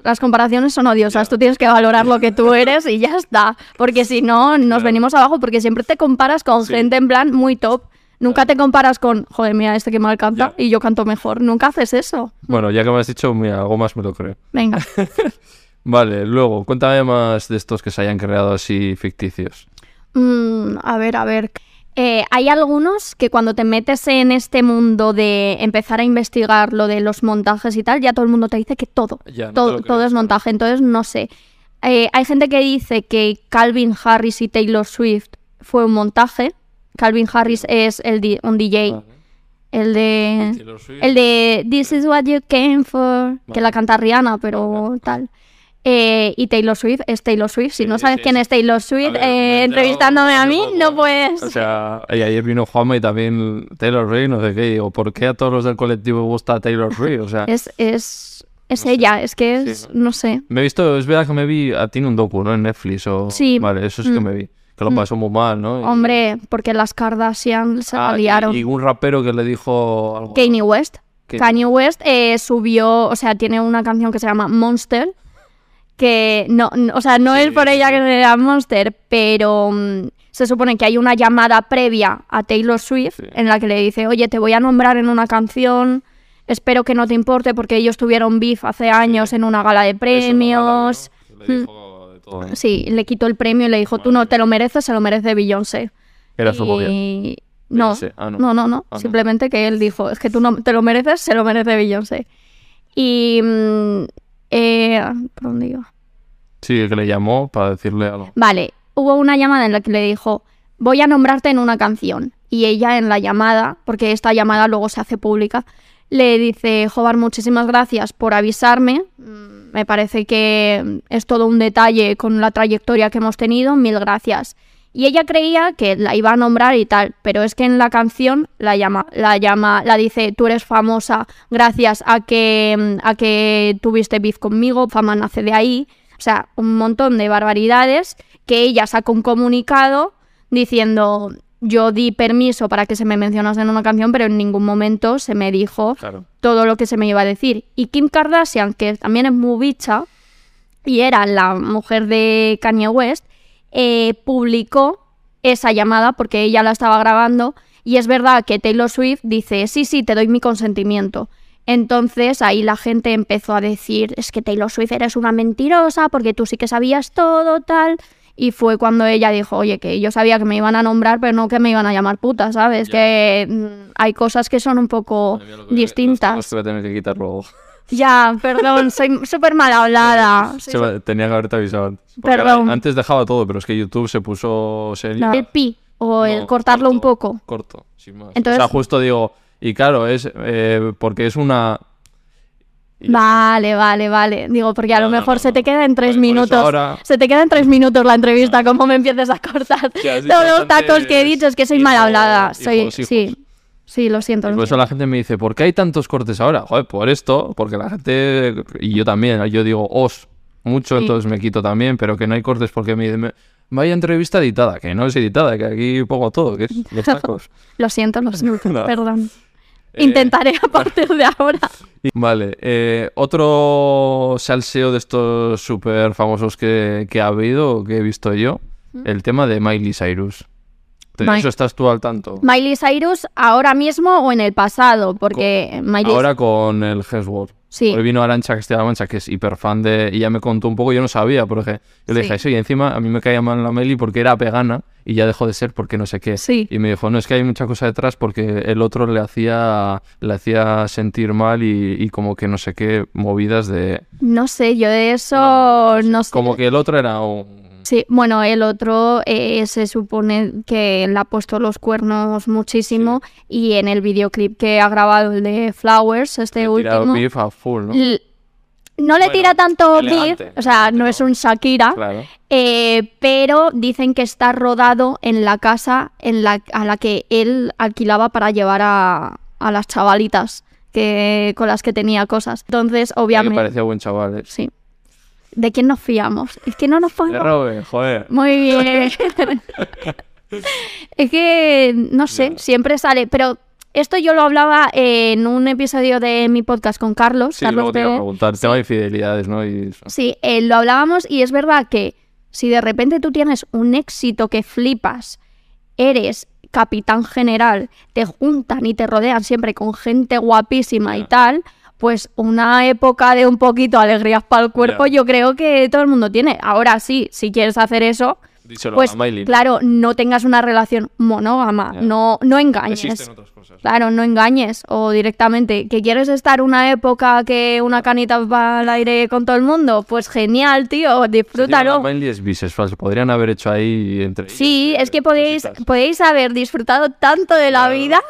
Las comparaciones son odiosas, Ya. tú tienes que valorar lo que tú <laughs> eres y ya está. Porque si no, nos Claro. venimos abajo porque siempre te comparas con Sí. gente en plan muy top. Nunca te comparas con, joder, mira, este que mal canta Ya. y yo canto mejor. Nunca haces eso. Bueno, ya que me has dicho, mira, algo más me lo creo. Venga. <laughs> Vale, luego, cuéntame más de estos que se hayan creado así ficticios. Mm, a ver, a ver. Eh, hay algunos que cuando te metes en este mundo de empezar a investigar lo de los montajes y tal, ya todo el mundo te dice que todo, Ya, no te todo, todo es montaje. Entonces, no sé. Eh, hay gente que dice que Calvin Harris y Taylor Swift fue un montaje. Calvin Harris es el di- un DJ, Vale. el de el de This is what you came for, que la canta Rihanna, pero tal. Eh, y Taylor Swift es Taylor Swift. Si Sí, no sabes sí, quién sí. es Taylor A Swift, ver, eh, entrevistándome a mí, poco, no puedes. O sea, y ayer vino Juanma y también Taylor Swift, no sé qué. Digo, ¿por qué a todos los del colectivo gusta Taylor Swift? O sea, <laughs> Es, es, es No sé. ella, es que es, Sí, no sé. me he visto, es verdad que me vi, ah, tiene un docu, ¿no? En Netflix o... Sí. Vale, eso sí que Mm. me vi. que lo pasó muy mal, ¿no? Hombre, porque las Kardashian se Ah, y- liaron. y, un rapero que le dijo algo. Kanye West. Kanye West eh, subió, o sea, tiene una canción que se llama Monster, que no, no- o sea, no Sí, es por ella que se llama Monster, pero mm, se supone que hay una llamada previa a Taylor Swift Sí. en la que le dice, oye, te voy a nombrar en una canción, espero que no te importe porque ellos tuvieron beef hace años en una gala de premios. ¿no? Le dijo de todo, ¿no? Sí, le quitó el premio y le dijo, tú no te lo mereces, se lo merece Beyoncé. Era su. Y- No. Ah, no. no, no, no. Ah, no. Simplemente que él dijo, es que tú no te lo mereces, se lo merece Beyoncé. Y... mm, eh, ¿Por dónde iba? Sí, que le llamó para decirle algo. Vale, hubo una llamada en la que le dijo, voy a nombrarte en una canción. Y ella en la llamada, porque esta llamada luego se hace pública, le dice, Jobar, muchísimas gracias por avisarme. Mm, Me parece que es todo un detalle con la trayectoria que hemos tenido. Mil gracias. Y ella creía que la iba a nombrar y tal, pero es que en la canción la llama, la llama, la dice, tú eres famosa gracias a que, a que tuviste beef conmigo, fama nace de ahí. O sea, un montón de barbaridades que ella sacó un comunicado diciendo, yo di permiso para que se me mencionase en una canción, pero en ningún momento se me dijo Claro. todo lo que se me iba a decir. Y Kim Kardashian, que también es muy bicha, y era la mujer de Kanye West, eh, publicó esa llamada porque ella la estaba grabando y es verdad que Taylor Swift dice, sí, sí, te doy mi consentimiento. Entonces ahí la gente empezó a decir, es que Taylor Swift eres una mentirosa porque tú sí que sabías todo, tal. Y fue cuando ella dijo, oye, que yo sabía que me iban a nombrar, pero no que me iban a llamar puta, ¿sabes? Ya. Que mm, hay cosas que son un poco mía, que- distintas. a tener que quitar luego. Ya, perdón, soy súper mal hablada. Soy Tenía que haberte avisado antes. Porque Perdón. Antes dejaba todo, pero es que YouTube se puso serio. No, el pi o el No, cortarlo un poco. Corto, sin más. Entonces- o sea, justo digo, y claro, es eh, porque es una... y- Vale, vale, vale. Digo, porque a No, lo no, mejor no, se te queda en tres Por- por eso minutos. ahora- Se te queda en tres minutos la entrevista, como me empieces a cortar Que has dicho todos los tacos que he dicho. Es que soy mal hijos, hablada. Soy, hijos, hijos. sí, sí, lo siento. Por eso la gente me dice, ¿por qué hay tantos cortes ahora? Joder, por esto, porque la gente, y yo también, yo digo os mucho, Sí. entonces me quito también, pero que no hay cortes porque me dicen, "Me- vaya entrevista editada, que no es editada, que aquí pongo todo, que es <laughs> los tacos. Lo siento, lo siento. <laughs> No. Perdón. Eh, Intentaré a <laughs> partir de ahora. Vale, eh, otro salseo de estos súper famosos que, que ha habido, que he visto yo, el tema de Miley Cyrus. ¿De Mi- eso estás tú al tanto? Miley Cyrus, ahora mismo o en el pasado, porque Miley Ahora con el Hemsworth. Sí. Hoy vino Arancha Castilla-La Mancha, que es hiper fan de... Y ya me contó un poco, yo no sabía, porque yo le Sí. dije, sí, y encima a mí me caía mal la Miley porque era vegana y ya dejó de ser porque no sé qué. Sí. Y me dijo, no, es que hay mucha cosa detrás porque el otro le hacía, le hacía sentir mal y, y como que no sé qué movidas de... No sé, yo de eso no sé. Como que el otro era un... Sí, bueno, el otro eh, se supone que le ha puesto los cuernos muchísimo y en el videoclip que ha grabado el de Flowers, este le último, beef a full, ¿no? no le Bueno, tira tanto beef, o sea, no ¿no? es un Shakira, Claro. eh, pero dicen que está rodado en la casa en la, a la que él alquilaba para llevar a, a las chavalitas que, con las que tenía cosas. Entonces, obviamente, parecía buen chaval, ¿eh? sí. ¿De quién nos fiamos? Es que no nos De podemos Robe, joder. muy bien. es que, no sé, siempre sale, pero esto yo lo hablaba en un episodio de mi podcast con Carlos. Sí, Carlos luego te iba a de- preguntar, tema de infidelidades, ¿no? Y eso. Sí, eh, lo hablábamos y es verdad que si de repente tú tienes un éxito que flipas, eres capitán general, te juntan y te rodean siempre con gente guapísima y tal, pues una época de un poquito alegrías para el cuerpo yo creo que todo el mundo tiene. Ahora sí, si quieres hacer eso, Díselo pues a claro, no tengas una relación monógama, no, no engañes. Existen otras cosas. Claro, no engañes. O directamente, que quieres estar una época que una canita va al aire con todo el mundo, pues genial, tío, disfrútalo. Miley es bisexual, se podrían haber hecho ahí entre Sí, ellos, es eh, que podéis, podéis haber disfrutado tanto de la Claro. vida,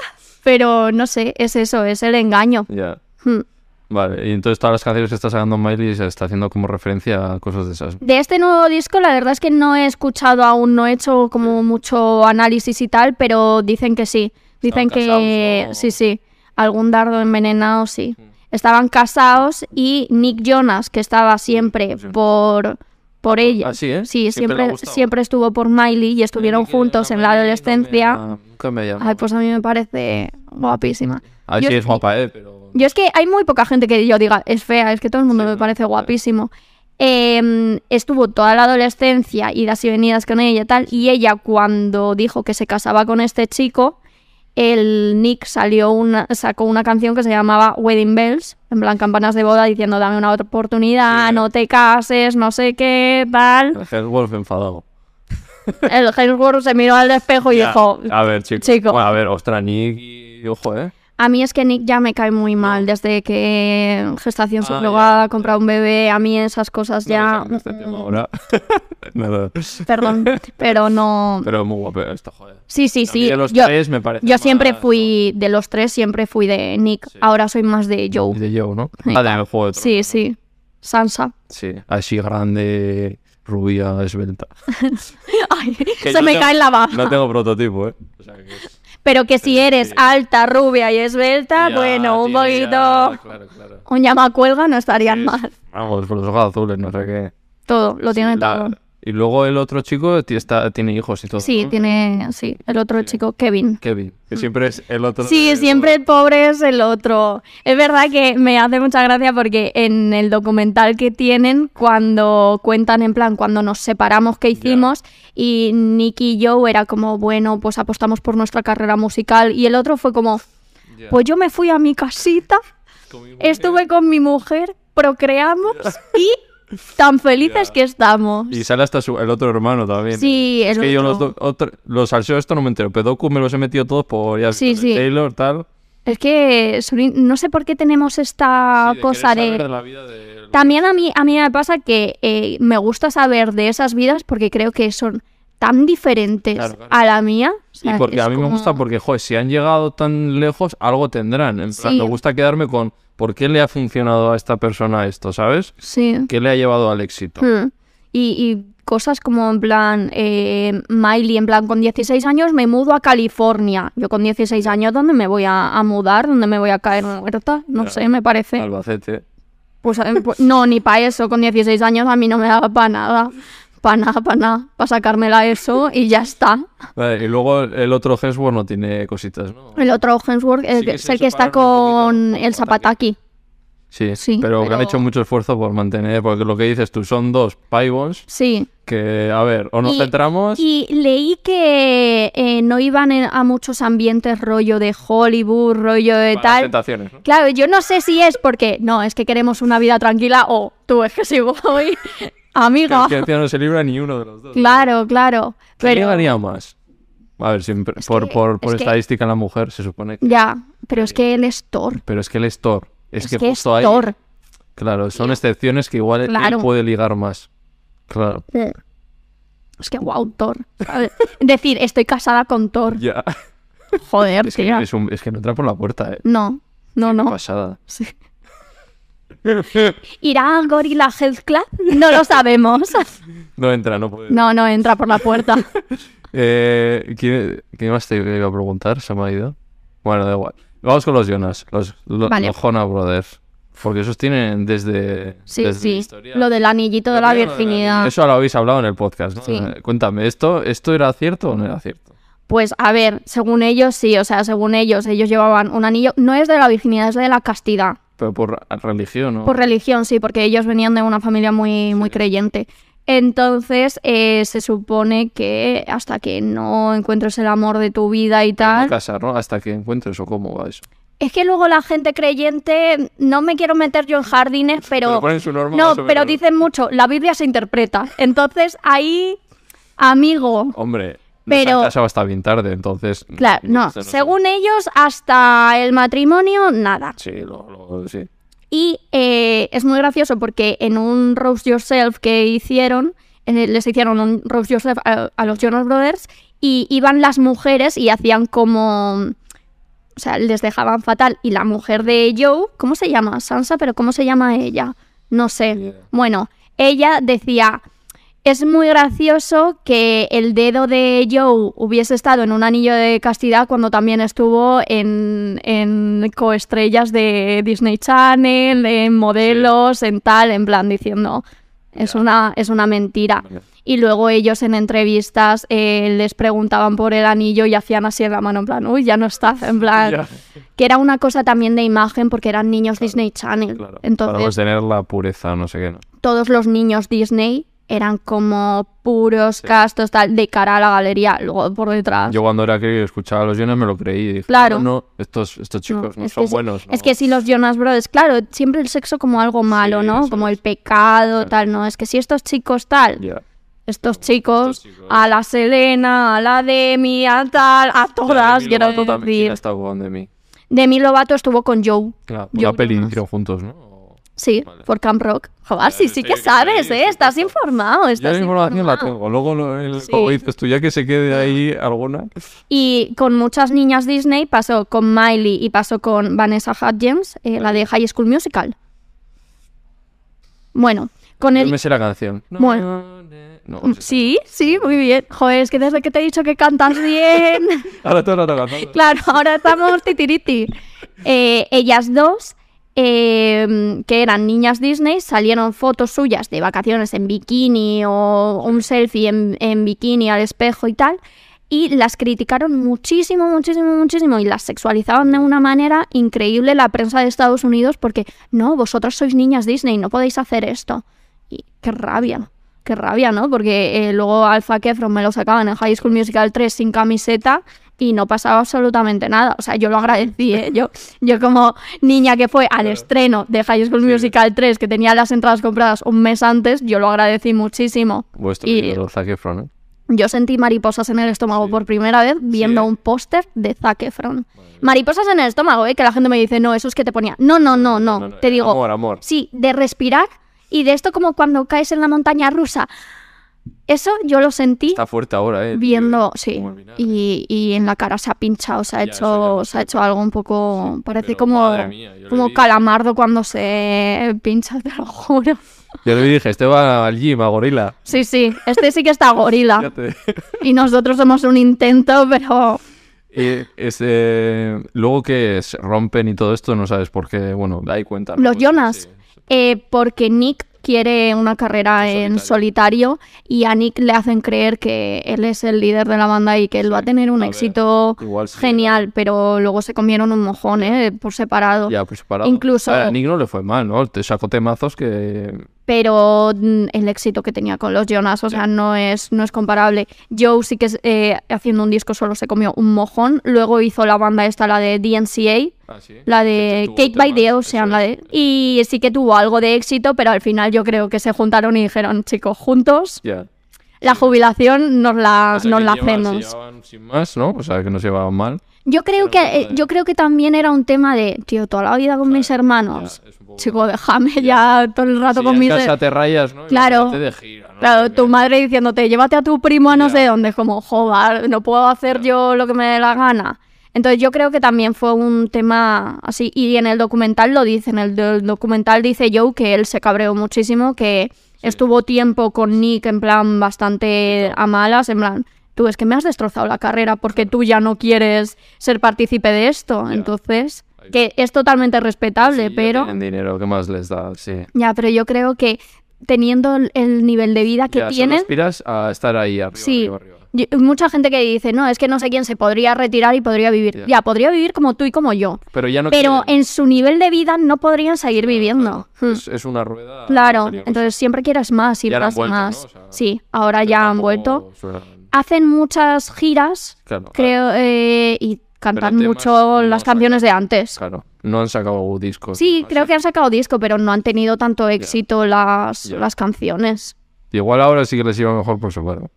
pero no sé, es eso, es el engaño. Ya. Hmm. Vale, y entonces todas las canciones que está sacando Miley se está haciendo como referencia a cosas de esas. De este nuevo disco, la verdad es que no he escuchado aún, no he hecho como mucho análisis y tal, pero dicen que sí. Dicen que sí, sí. Algún dardo envenenado, sí. Estaban casados y Nick Jonas, que estaba siempre Jonas. por, por ella. Ah, sí, ¿eh? Sí, Siempre siempre, siempre estuvo por Miley y estuvieron juntos en la adolescencia. Ay, pues a mí me parece guapísima. A ver yo si es- es guapa, ¿eh? Pero... Yo es que hay muy poca gente que yo diga es fea, es que todo el mundo Sí, me parece guapísimo. Eh, estuvo toda la adolescencia, idas y venidas con ella y tal, y ella cuando dijo que se casaba con este chico, el Nick salió una, sacó una canción que se llamaba Wedding Bells, en plan campanas de boda, diciendo dame una otra oportunidad, ¿eh? no te cases, no sé qué, tal. El Hemsworth enfadado. El Hemsworth se miró al espejo y dijo, A ver, chico. chico. Bueno, a ver, ostras, Nick y... Ojo, ¿eh? A mí es que Nick ya me cae muy mal desde que gestación Ah, subrogada, ya. comprar un bebé, a mí esas cosas ya... No, este tema ahora. <laughs> Nada. Perdón, <laughs> pero no... Pero muy guapo esto, joder. Sí, sí, A sí. de los Yo, tres me parece yo siempre fui, de los tres siempre fui de Nick, Sí. ahora soy más de Joe. De Joe, ¿no? Sí. Ah, de Juego de. Sí, sí. Sansa. Sí, así grande, rubia, esbelta. <laughs> Ay, Que se me tengo- cae la baja. No tengo prototipo, ¿eh? O sea, que es- Pero que si eres sí. alta, rubia y esbelta, Ya, bueno, un poquito... ya- Claro, claro. Un llamacuelga no estarían mal. Vamos, por los ojos azules, no sé qué. Todo, lo tiene La- todo. Y luego el otro chico está, tiene hijos y todo. Sí, ¿no? tiene... Sí, el otro chico, Kevin. Kevin, que siempre es el otro. Sí, siempre el pobre es el otro. Es verdad que me hace mucha gracia porque en el documental que tienen, cuando cuentan en plan, cuando nos separamos, ¿qué hicimos? Y Nicky y Joe era como, bueno, pues apostamos por nuestra carrera musical. Y el otro fue como, pues yo me fui a mi casita, Con mi mujer. estuve con mi mujer, procreamos y tan felices Ya. que estamos. Y sale hasta su- el otro hermano también. Sí, es el que yo los, otro. do- otro- los salseos esto no me entero. Pedoku me los he metido todos por ya Sí, de sí. Taylor, tal. Es que no sé por qué tenemos esta Sí, de cosa de... saber la vida de- También a mí, a mí me pasa que eh, me gusta saber de esas vidas porque creo que son tan diferentes Claro, claro. a la mía. Y porque a mí me gusta porque, joder, si han llegado tan lejos, algo tendrán. En plan, Sí. me gusta quedarme con por qué le ha funcionado a esta persona esto, ¿sabes? Sí. ¿Qué le ha llevado al éxito? Hmm. Y, y cosas como en plan, eh, Miley, en plan, con 16 años me mudo a California. Yo con 16 años, ¿dónde me voy a, a mudar? ¿Dónde me voy a caer muerta? No Ya. sé, me parece. Albacete. Pues, eh, pues, no, ni para eso. Con 16 años a mí no me daba para nada. Para nada, para nada. Para sacármela eso y ya está. Vale, y luego el otro Hemsworth no tiene cositas, ¿no? El otro Hemsworth Sí es el que está poquito, con el Zapataki. Sí, sí, pero, que han hecho mucho esfuerzo por mantener, porque lo que dices tú son dos paibons Sí. que, a ver, o nos Y- centramos... Y leí que eh, no iban a muchos ambientes rollo de Hollywood, rollo de para tal. tentaciones, ¿no? Claro, yo no sé si es porque no, es que queremos una vida tranquila o tú es que si voy, amiga. Que encima no se libra ni uno de los dos. Claro, claro. ¿Quién Pero llegaría más? A ver, siempre, Es por, que- por, por es que- estadística en la mujer se supone que... ya, pero es que él es Thor. Pero es que el es Thor. Es, Es que, que es justo ahí... Thor. Claro, son excepciones que igual él Claro. puede ligar más. Claro. Es que wow, Thor. ¿sabes? Decir, estoy casada con Thor. Ya. Joder, <laughs> Es que, tía. es, un- es que no entra por la puerta, eh. No, no, Qué no. pasada. Sí. <laughs> ¿Irá al Gorilla Health Club? No lo sabemos. <laughs> No entra, no puede. No, no entra por la puerta. <laughs> Eh, ¿quién, quién más te iba a preguntar? Se me ha ido. Bueno, da igual. Vamos con los Jonas, los, lo- Vale. los Jonas Brothers. Porque esos tienen desde. Sí, desde sí. historia. Lo del anillito de la primero de virginidad. Eso lo habéis hablado en el podcast, ¿no? Sí. Eh, Cuéntame, ¿esto, ¿esto era cierto o no era cierto? Pues a ver, según ellos sí, o sea, según ellos, ellos llevaban un anillo. No es de la virginidad, es de la castidad. Pero por religión, ¿no? Por religión, sí, porque ellos venían de una familia muy, muy creyente. Entonces, eh, se supone que hasta que no encuentres el amor de tu vida y tal. casar, ¿no? Hasta que encuentres o cómo va eso. Es que luego la gente creyente, no me quiero meter yo en jardines, pero. Pero ponen su norma no, pero dicen mucho, la Biblia se interpreta. Entonces, ahí, amigo. Hombre, Pero- se casado hasta bien tarde, entonces. Claro, no. Según ellos, hasta el matrimonio, nada. Sí, lo, lo- sí. Y eh, es muy gracioso porque en un Roast Yourself que hicieron, les hicieron un Roast Yourself a, a los Jonas Brothers y iban las mujeres y hacían como... O sea, les dejaban fatal. Y la mujer de Joe, ¿cómo se llama? Sansa, pero ¿cómo se llama ella? No sé. Yeah. Bueno, ella decía, es muy gracioso que el dedo de Joe hubiese estado en un anillo de castidad cuando también estuvo en, en coestrellas de Disney Channel, en modelos, en tal, en plan diciendo, es, una, es una mentira. Y luego ellos en entrevistas eh, les preguntaban por el anillo y hacían así en la mano, en plan, uy, ya no está, en plan, Ya. que era una cosa también de imagen porque eran niños Disney Channel. Claro. Entonces, Para pues tener la pureza, no sé qué, ¿no? todos los niños Disney eran como puros, castos, tal, de cara a la galería, luego por detrás. Yo cuando era y escuchaba a los Jonas me lo creí y dije, Claro. no, no, estos, estos chicos no, es son que, buenos. Es no". que si los Jonas Brothers, claro, siempre el sexo como algo malo, Sí, ¿no? Como es. el pecado, Claro. tal, ¿no? Es que si estos chicos tal, Ya. estos chicos, chicos. a la Selena, a la Demi, a tal, a todas, Demi quiero también, ¿quién decir. ha estado con Demi? Demi Lovato estuvo con Joe. Claro, una peli hicieron juntos, ¿no? Sí, Vale. por Camp Rock. Joder, sí, sí sí, que sabes, sí, ¿eh? sí, Estás sí. informado. Ya Estás la información la tengo. Luego, lo- el- Sí. como dices tú, ya que se quede ahí alguna. Y con muchas niñas Disney pasó con Miley y pasó con Vanessa Hudgens, eh, la de High School Musical. Bueno, con el... me sé la canción. Bueno. No, Mm, Sí, sí, muy bien. Joder, es que desde que te he dicho que cantas bien... <laughs> Ahora todo <laughs> cantando. claro, ahora estamos titiriti. Eh, ellas dos, eh, que eran niñas Disney, salieron fotos suyas de vacaciones en bikini o un selfie en, en bikini al espejo y tal. Y las criticaron muchísimo, muchísimo, muchísimo. Y las sexualizaban de una manera increíble la prensa de Estados Unidos porque, no, vosotros sois niñas Disney, no podéis hacer esto. Y qué rabia, qué rabia, ¿no? Porque eh, luego Alpha Kefron me lo sacaban en High School Musical 3 sin camiseta y no pasaba absolutamente nada. O sea, yo lo agradecí, ¿eh? Yo, yo como niña que fue al estreno de High School Musical 3, que tenía las entradas compradas un mes antes, yo lo agradecí muchísimo. Vuestro Y- Zac Efron, ¿eh? Yo sentí mariposas en el estómago por primera vez viendo Sí. un póster de Zac Efron. Mariposas en el estómago, ¿eh? Que la gente me dice, no, eso es que te ponía. No, no, no, no. no, no, te digo, amor, amor. sí, de respirar y de esto como cuando caes en la montaña rusa. Eso yo lo sentí Está fuerte ahora, ¿eh? viendo, Tío, sí. Y, y en la cara se ha pinchado, se ha Ya, hecho, se ha hecho algo un poco, parece pero como, mía, como calamardo cuando se pincha, te lo juro. Yo le dije, este va al gym, a gorila. Sí, sí, este sí que está gorila. <laughs> Y nosotros somos un intento, pero Y este, luego que se rompen y todo esto, no sabes por qué. Bueno, da ahí cuenta. Los Pues, Jonas, sí. eh, porque Nick quiere una carrera en solitario y a Nick le hacen creer que él es el líder de la banda y que él va a tener un a éxito igual sí, genial, pero luego se comieron un mojón, ¿eh? Por separado. Ya, pues parado. Incluso- A Nick no le fue mal, ¿no? Te sacó temazos que. Pero mm, el éxito que tenía con los Jonas, o sea, no es, no es comparable. Joe sí que eh, haciendo un disco solo se comió un mojón, luego hizo la banda esta, la de DNCA, Ah, sí. la de Cake by the Ocean, la de... Y sí que tuvo algo de éxito, pero al final yo creo que se juntaron y dijeron, chicos, juntos, la jubilación nos la, O sea, nos que la lleva- se hacemos. llevaban sin más, ¿no? O sea, que no se llevaban mal. Yo creo que eh, yo creo que también era un tema de, tío, toda la vida con mis hermanos. Ya, poco- Chico, déjame ya todo el rato Si con en mis casa te rayas, ¿no? Claro. De gira, ¿no? Claro, tu madre diciéndote, llévate a tu primo a no Ya. sé dónde, es como, joder, no puedo hacer yo lo que me dé la gana. Entonces yo creo que también fue un tema así, y en el documental lo dice, en el, do- documental dice Joe que él se cabreó muchísimo, que estuvo tiempo con Nick en plan bastante a malas, en plan, tú es que me has destrozado la carrera porque tú ya no quieres ser partícipe de esto, entonces, que es totalmente respetable, Sí, pero... tienen dinero, ¿qué más les da? Sí. Ya, pero yo creo que teniendo el- el nivel de vida que solo tienen, aspiras a estar ahí arriba, sí. arriba, arriba. yo- mucha gente que dice, no, es que no sé quién se podría retirar y podría vivir. Ya. Ya, podría vivir como tú y como yo. Pero ya no pero quieren. en su nivel de vida no podrían seguir viviendo. Claro, Hmm. Es, es una rueda. Claro, entonces siempre quieres más y más, más. O sea, sí, ahora ya han vuelto. suenan- Hacen muchas giras, Claro, creo, eh, y cantan mucho no las canciones de antes. Claro, no han sacado discos. Sí, ¿no? creo Así. que han sacado disco, pero no han tenido tanto éxito las, las canciones. Igual ahora sí que les iba mejor, pues bueno.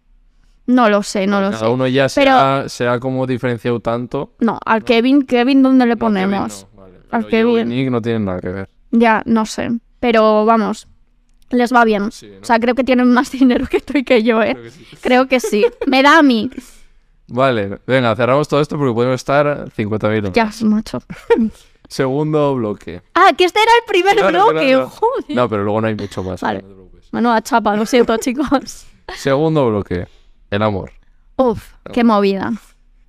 No lo sé, no lo Cada sé. uno ya se, Pero- ha, se ha como diferenciado tanto. No, al Kevin, Kevin, ¿dónde le Kevin ponemos? vale. Al y Kevin. Nick no tienen nada que ver. Ya, no sé. Pero vamos, les va bien. Sí, ¿no? O sea, creo que tienen más <laughs> dinero que tú y que yo, ¿eh? Creo que sí. Creo que sí. Me da a mí. Vale, venga, cerramos todo esto porque podemos estar 50.000 horas. Ya, macho. <laughs> Segundo bloque. Ah, que este era el primer Claro, bloque. claro. Joder. No, pero luego no hay mucho más. Vale. no preocupes. Menuda chapa, lo siento, <laughs> chicos. Segundo bloque. El amor. Uf, qué movida.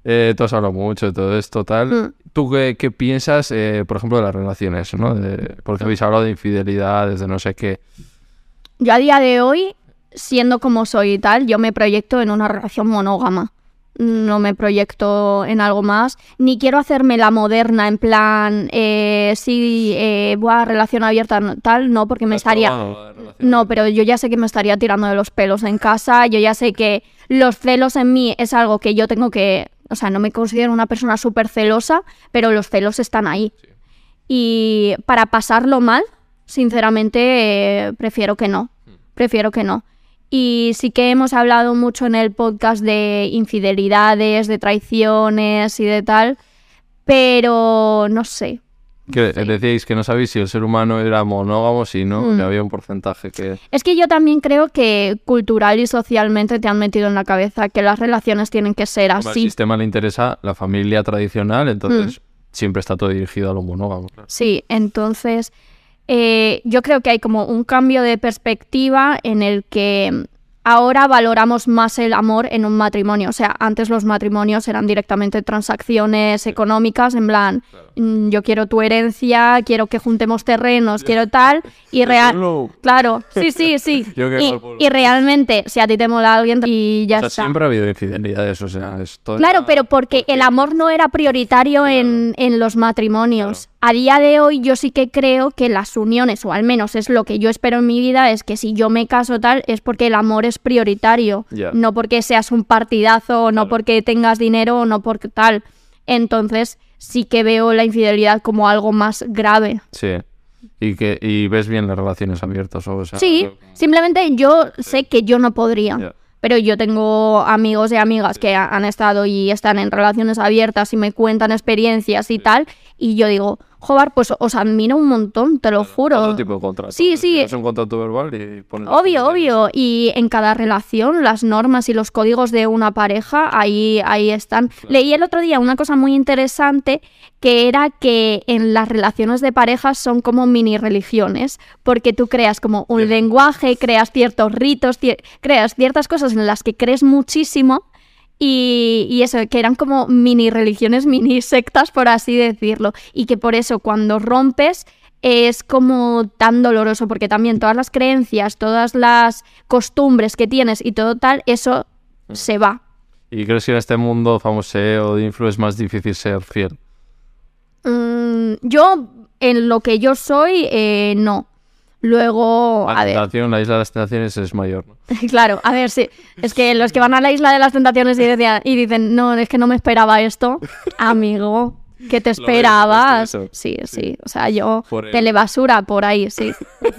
Eh, tú has hablado mucho de todo esto, tal. Mm. ¿Tú qué, qué piensas, eh, por ejemplo, de las relaciones, ¿no? De- porque habéis hablado de infidelidades, de no sé qué. Yo a día de hoy, siendo como soy y tal, yo me proyecto en una relación monógama. No me proyecto en algo más. Ni quiero hacerme la moderna, en plan, eh, sí, eh, buah, relación abierta, no- tal, no, porque me ¿Has estaría. No, pero yo ya sé que me estaría tirando de los pelos en casa, yo ya sé que los celos en mí es algo que yo tengo que, o sea, no me considero una persona súper celosa, pero los celos están ahí. Y para pasarlo mal, sinceramente, eh, prefiero que no, prefiero que no. Y sí que hemos hablado mucho en el podcast de infidelidades, de traiciones y de tal, pero no sé, Que decíais que no sabéis si el ser humano era monógamo, si no, Mm. que había un porcentaje que... Es que yo también creo que cultural y socialmente te han metido en la cabeza que las relaciones tienen que ser Como al así. sistema le interesa la familia tradicional, Mm. entonces siempre está todo dirigido a lo monógamo. claro. Sí, entonces eh, yo creo que hay como un cambio de perspectiva en el que ahora valoramos más el amor en un matrimonio. O sea, antes los matrimonios eran directamente transacciones económicas, en plan, mm, yo quiero tu herencia, quiero que juntemos terrenos, quiero <laughs> tal, y real... Claro, <laughs> sí, sí, sí. <laughs> Y, realmente, si a ti te mola alguien y ya O sea, está. siempre ha habido infidelidades, o sea, esto Claro, pero porque el amor no era prioritario en, en los matrimonios. A día de hoy yo sí que creo que las uniones, o al menos es lo que yo espero en mi vida, es que si yo me caso tal, es porque el amor es prioritario. No porque seas un partidazo, o no Claro. porque tengas dinero, o no porque tal. Entonces sí que veo la infidelidad como algo más grave. Sí. Y que y ves bien las relaciones abiertas, o sea... Sí, yo- simplemente yo sé que yo no podría. Pero yo tengo amigos y amigas que ha- han estado y están en relaciones abiertas y me cuentan experiencias y tal. Y yo digo, joder, pues os admiro un montón, te lo juro. Tipo de contrato. Sí, sí. Es un contrato verbal y pones... Obvio, obvio. Y en cada relación, las normas y los códigos de una pareja, ahí, ahí están. Leí el otro día una cosa muy interesante que era que en las relaciones de parejas son como mini religiones, porque tú creas como un lenguaje, creas ciertos ritos, cier- creas ciertas cosas en las que crees muchísimo. Y, y eso, que eran como mini religiones, <laughs> mini sectas, por así decirlo. Y que por eso cuando rompes es como tan doloroso, porque también todas las creencias, todas las costumbres que tienes y todo tal, eso se va. ¿Y crees que en este mundo famoseo de influ es más difícil ser fiel? Mm, yo, en lo que yo soy, eh, no. Luego, La a ver, la isla de las tentaciones es mayor, ¿no? <laughs> claro, a ver, sí. Es que los que van a la isla de las tentaciones y, decían- y dicen, no, es que no me esperaba esto, <laughs> amigo, ¿qué te ves, esperabas? eso. Sí, sí, o sea, yo, Por el- telebasura por ahí, sí. <laughs>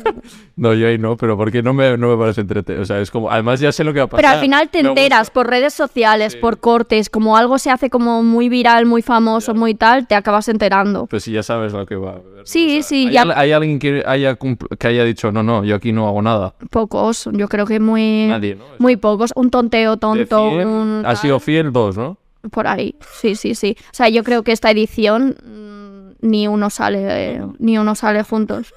No, yo ahí no, pero porque no me, no me parece entretenido. O sea, es como... Además ya sé lo que va a pasar. Pero al final te enteras por redes sociales, Sí. por cortes, como algo se hace como muy viral, muy famoso, muy tal, te acabas enterando. Pues si ya sabes lo que va a haber. Sí, sí, ¿hay, ya- al- ¿Hay alguien que haya, que haya dicho, no, no, yo aquí no hago nada? Pocos, yo creo que muy, Nadie, ¿no? muy pocos. Un tonteo tonto, un Ha sido fiel dos, ¿no? Por ahí. Sí, sí, sí. O sea, yo creo que esta edición mm, ni uno sale, eh, ni uno sale juntos.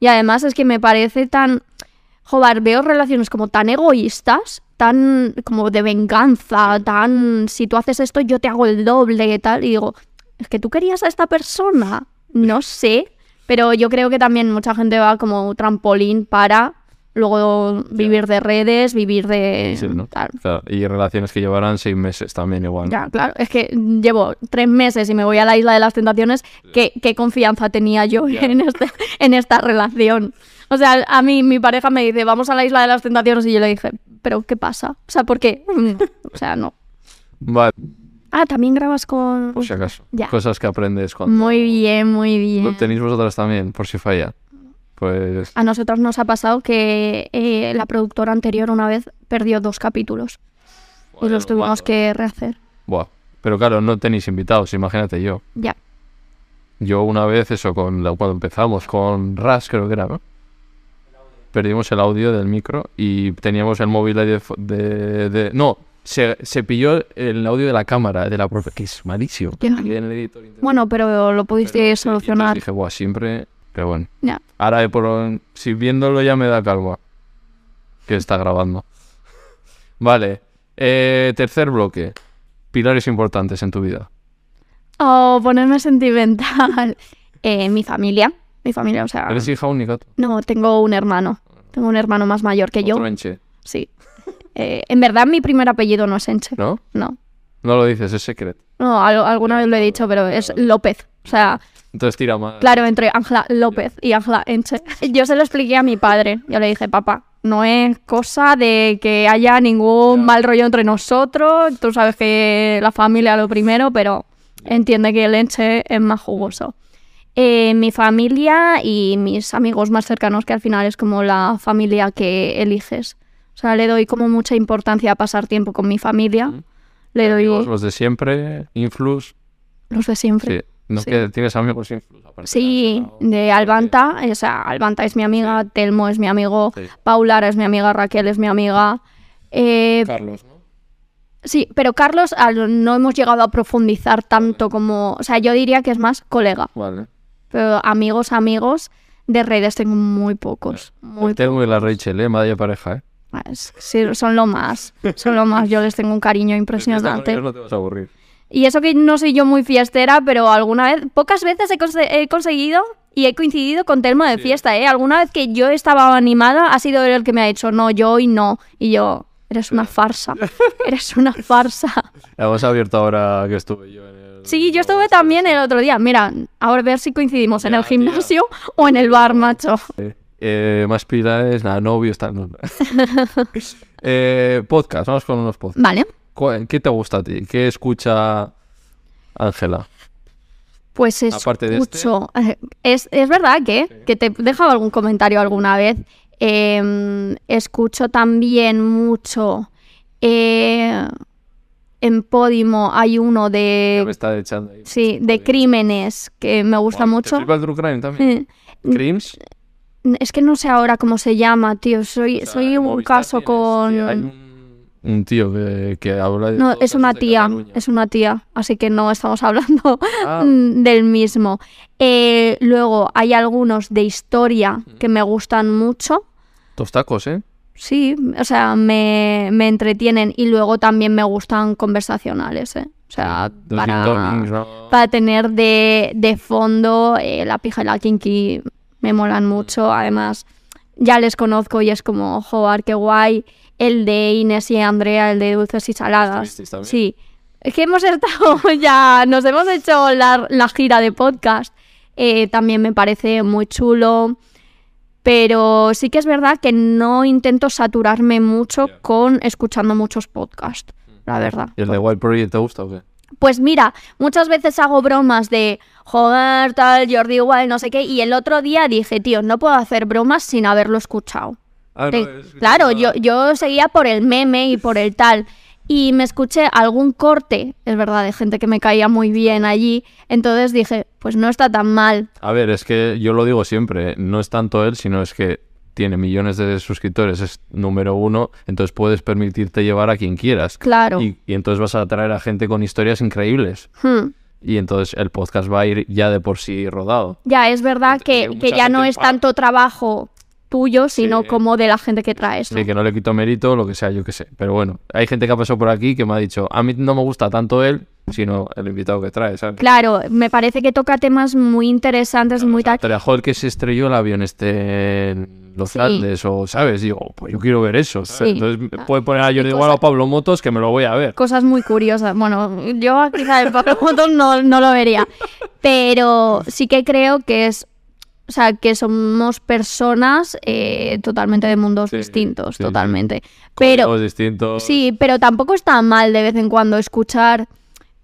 Y además es que me parece tan, joder, veo relaciones como tan egoístas, tan como de venganza, tan si tú haces esto yo te hago el doble y tal. Y digo, es que tú querías a esta persona, no sé. Pero yo creo que también mucha gente va como trampolín para luego vivir de redes, vivir de Sí, ¿no? tal. Claro, y relaciones que llevarán seis meses también igual. Ya, claro, es que llevo tres meses y me voy a la isla de las tentaciones. ¿Qué, qué confianza tenía yo en, este, en esta relación? O sea, a mí mi pareja me dice, vamos a la isla de las tentaciones y yo le dije, ¿pero qué pasa? O sea, ¿por qué? Mm, O sea, no. Vale, Ah, también grabas con... por si acaso. Ya. Cosas que aprendes cuando... Muy bien, muy bien. Lo tenéis vosotras también, por si falla. Pues... A nosotros nos ha pasado que eh, la productora anterior una vez perdió dos capítulos y los tuvimos que rehacer. Buah. Pero claro, no tenéis invitados, imagínate yo. Ya. Yo una vez, eso, con la- cuando empezamos con Ras, creo que era, ¿no? Perdimos el audio del micro y teníamos el móvil ahí de... de- de- No, se, se pilló el audio de la cámara, de la propia... Que es malísimo. Bueno, pero lo pudiste Pero solucionar. dije, buah, siempre... Pero bueno. Ya. Ahora, por, si viéndolo ya me da calma. Que está grabando. Vale. eh, tercer bloque. Pilares importantes en tu vida. O ponerme sentimental. <laughs> Eh, mi familia. Mi familia, o sea. ¿Eres hija única? No, tengo un hermano. Tengo un hermano más mayor que yo. Otro enche, Sí. Eh, en verdad mi primer apellido no es Enche. ¿no? No. No lo dices, es secret. No, al- alguna vez lo he dicho, pero es López. O sea, Entonces tira más. claro, entre Ángela López y Ángela Enche. <laughs> Yo se lo expliqué a mi padre. Yo le dije, papá, no es cosa de que haya ningún mal rollo entre nosotros. Tú sabes que la familia es lo primero, pero entiende que el Enche es más jugoso. Eh, mi familia y mis amigos más cercanos, que al final es como la familia que eliges. O sea, le doy como mucha importancia a pasar tiempo con mi familia. Le doy Amigos, los de siempre, influx. los de siempre. Sí. No Sí. que tienes amigos aparte Sí, de Albanta, o sea, Albanta es mi amiga, Telmo es mi amigo, Sí. Paulara es mi amiga, Raquel es mi amiga. Eh, Carlos, ¿no? sí, pero Carlos al- no hemos llegado a profundizar tanto como, o sea, yo diría que es más colega, Vale. pero amigos, amigos de redes tengo muy pocos, muy El Telmo y la Rachel, ¿eh? Madre pareja, ¿eh? pocos. Sí, son lo más, son lo más, yo les tengo un cariño <laughs> impresionante. No te vas a aburrir. Y eso que no soy yo muy fiestera, pero alguna vez, pocas veces he, conse- he conseguido y he coincidido con Telmo de fiesta, ¿eh? Alguna vez que yo estaba animada ha sido él el que me ha dicho, no, yo hoy no. Y yo, eres una farsa, eres una farsa. <laughs> Hemos abierto ahora que estuve yo en el... Sí, yo estuve también el otro día. Mira, ahora a ver si coincidimos en Ya, el gimnasio o en el bar, macho. Eh, más pilares, nada, novios, tal. no. <laughs> eh, podcast, vamos con unos podcasts. Vale, ¿Cuál- ¿Qué te gusta a ti? ¿Qué escucha Ángela? pues Aparte de este. escucho. eh, Es, es verdad que, que te he dejado algún comentario alguna vez. Eh, escucho también mucho. eh, en Podimo hay uno Ya me de. está echando ahí. Sí, de crímenes que me gusta ¿te mucho. flipa el True Crime también? ¿Crims? Es que no sé ahora cómo se llama, tío. Soy, O sea, soy un Movistar caso tienes- con. Un, tío que, que habla de No, es una tía, Cataluña. es una tía, así que no estamos <laughs> hablando Ah. mm, del mismo. Eh, luego hay algunos de historia que me gustan mucho, Tostacos, ¿eh? sí, o sea, me, me entretienen y luego también me gustan conversacionales, ¿eh? O sea, Los para, para tener de, de fondo eh, la pija y la kinky me molan mucho, además ya les conozco y es como, joder, qué guay. El de Inés y Andrea, el de Dulces y Saladas. Sí. Es que hemos estado <laughs> ya, nos hemos hecho la, la gira de podcast. Eh, también me parece muy chulo. Pero sí que es verdad que no intento saturarme mucho con escuchando muchos podcasts, la verdad. ¿Y el de Wild Project te gusta o qué? Pues mira, muchas veces hago bromas de joder, tal, Jordi igual, no sé qué. Y el otro día dije, tío, no puedo hacer bromas sin haberlo escuchado. Ah, Te- no, es- claro, yo, yo seguía por el meme y por el tal. Y me escuché algún corte, es verdad, de gente que me caía muy bien allí. Entonces dije, pues no está tan mal. A ver, es que yo lo digo siempre, no es tanto él, sino es que tiene millones de suscriptores, es número uno, entonces puedes permitirte llevar a quien quieras. Claro. Y, y entonces vas a atraer a gente con historias increíbles. Hmm. Y entonces el podcast va a ir ya de por sí rodado. Ya, es verdad que, que ya no es tanto trabajo tuyo, sino Sí. como de la gente que traes. ¿no? Sí, que no le quito mérito, lo que sea, yo que sé. Pero bueno, hay gente que ha pasado por aquí que me ha dicho, a mí no me gusta tanto él, sino el invitado que trae, ¿sabes? Claro, me parece que toca temas muy interesantes, muy tal. Dejó el que se estrelló el avión este en los Sí. Andes, o, ¿sabes? Digo, pues yo quiero ver eso. Sí. Entonces puede poner a Jordi igual o a Pablo Motos que me lo voy a ver. cosas muy curiosas. Bueno, yo quizá el Pablo <laughs> Motos no, no lo vería, pero sí que creo que es, o sea, que somos personas eh, totalmente de mundos Sí, distintos, sí, sí. totalmente. Pero distintos. sí, pero tampoco está mal de vez en cuando escuchar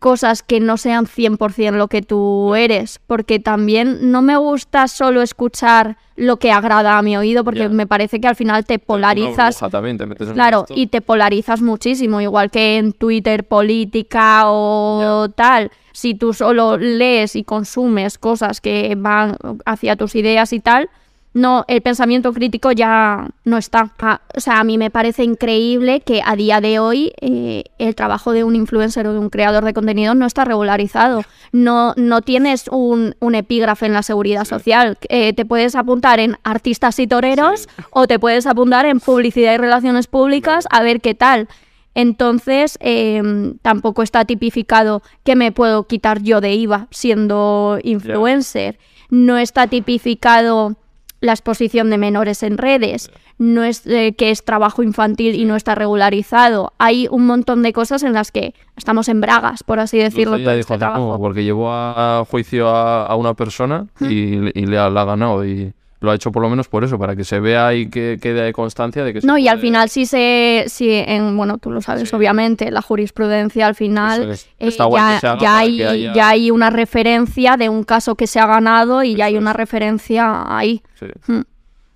cosas que no sean 100% lo que tú eres, porque también no me gusta solo escuchar lo que agrada a mi oído, porque me parece que al final te polarizas también, te metes en Claro, y te polarizas muchísimo, igual que en Twitter política o tal. Si tú solo lees y consumes cosas que van hacia tus ideas y tal, no, el pensamiento crítico ya no está. O sea, a mí me parece increíble que a día de hoy eh, el trabajo de un influencer o de un creador de contenido no está regularizado. No, no tienes un, un epígrafe en la seguridad social. Eh, te puedes apuntar en artistas y toreros o te puedes apuntar en publicidad y relaciones públicas a ver qué tal. Entonces, em, tampoco está tipificado que me puedo quitar yo de IVA siendo influencer. No está tipificado la exposición de menores en redes. no es eh, que es trabajo infantil y no está regularizado. Hay un montón de cosas en las que estamos en bragas, por así decirlo. Ella con dijo, este "No, trabajo. porque llevó a, a juicio a, a una persona y, y le, ha, la ha ganado y lo ha hecho por lo menos por eso, para que se vea y que quede constancia de que se No, y al final sí se, sí, en, bueno, tú lo sabes, Sí. obviamente, la jurisprudencia al final es. eh, ya, que hay, que haya- ya hay una referencia de un caso que se ha ganado y ya hay una referencia ahí. Sí. Hmm.